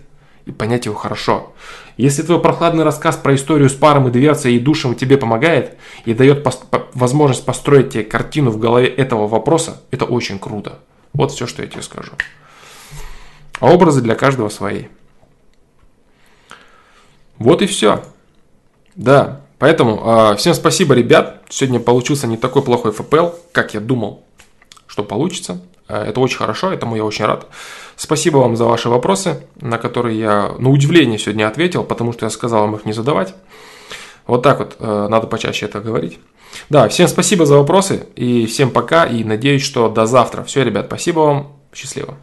и понять его хорошо. Если твой прохладный рассказ про историю с паром и дверцей и душем тебе помогает и дает пос- возможность построить тебе картину в голове этого вопроса, это очень круто. Вот все, что я тебе скажу. А образы для каждого свои. Вот и все. Да, поэтому э, всем спасибо, ребят. Сегодня получился не такой плохой ФПЛ, как я думал, что получится. Э, это очень хорошо, этому я очень рад. Спасибо вам за ваши вопросы, на которые я на удивление сегодня ответил, потому что я сказал вам их не задавать. Вот так вот, э, надо почаще это говорить. Да, всем спасибо за вопросы, и всем пока, и надеюсь, что до завтра. Все, ребят, спасибо вам, счастливо.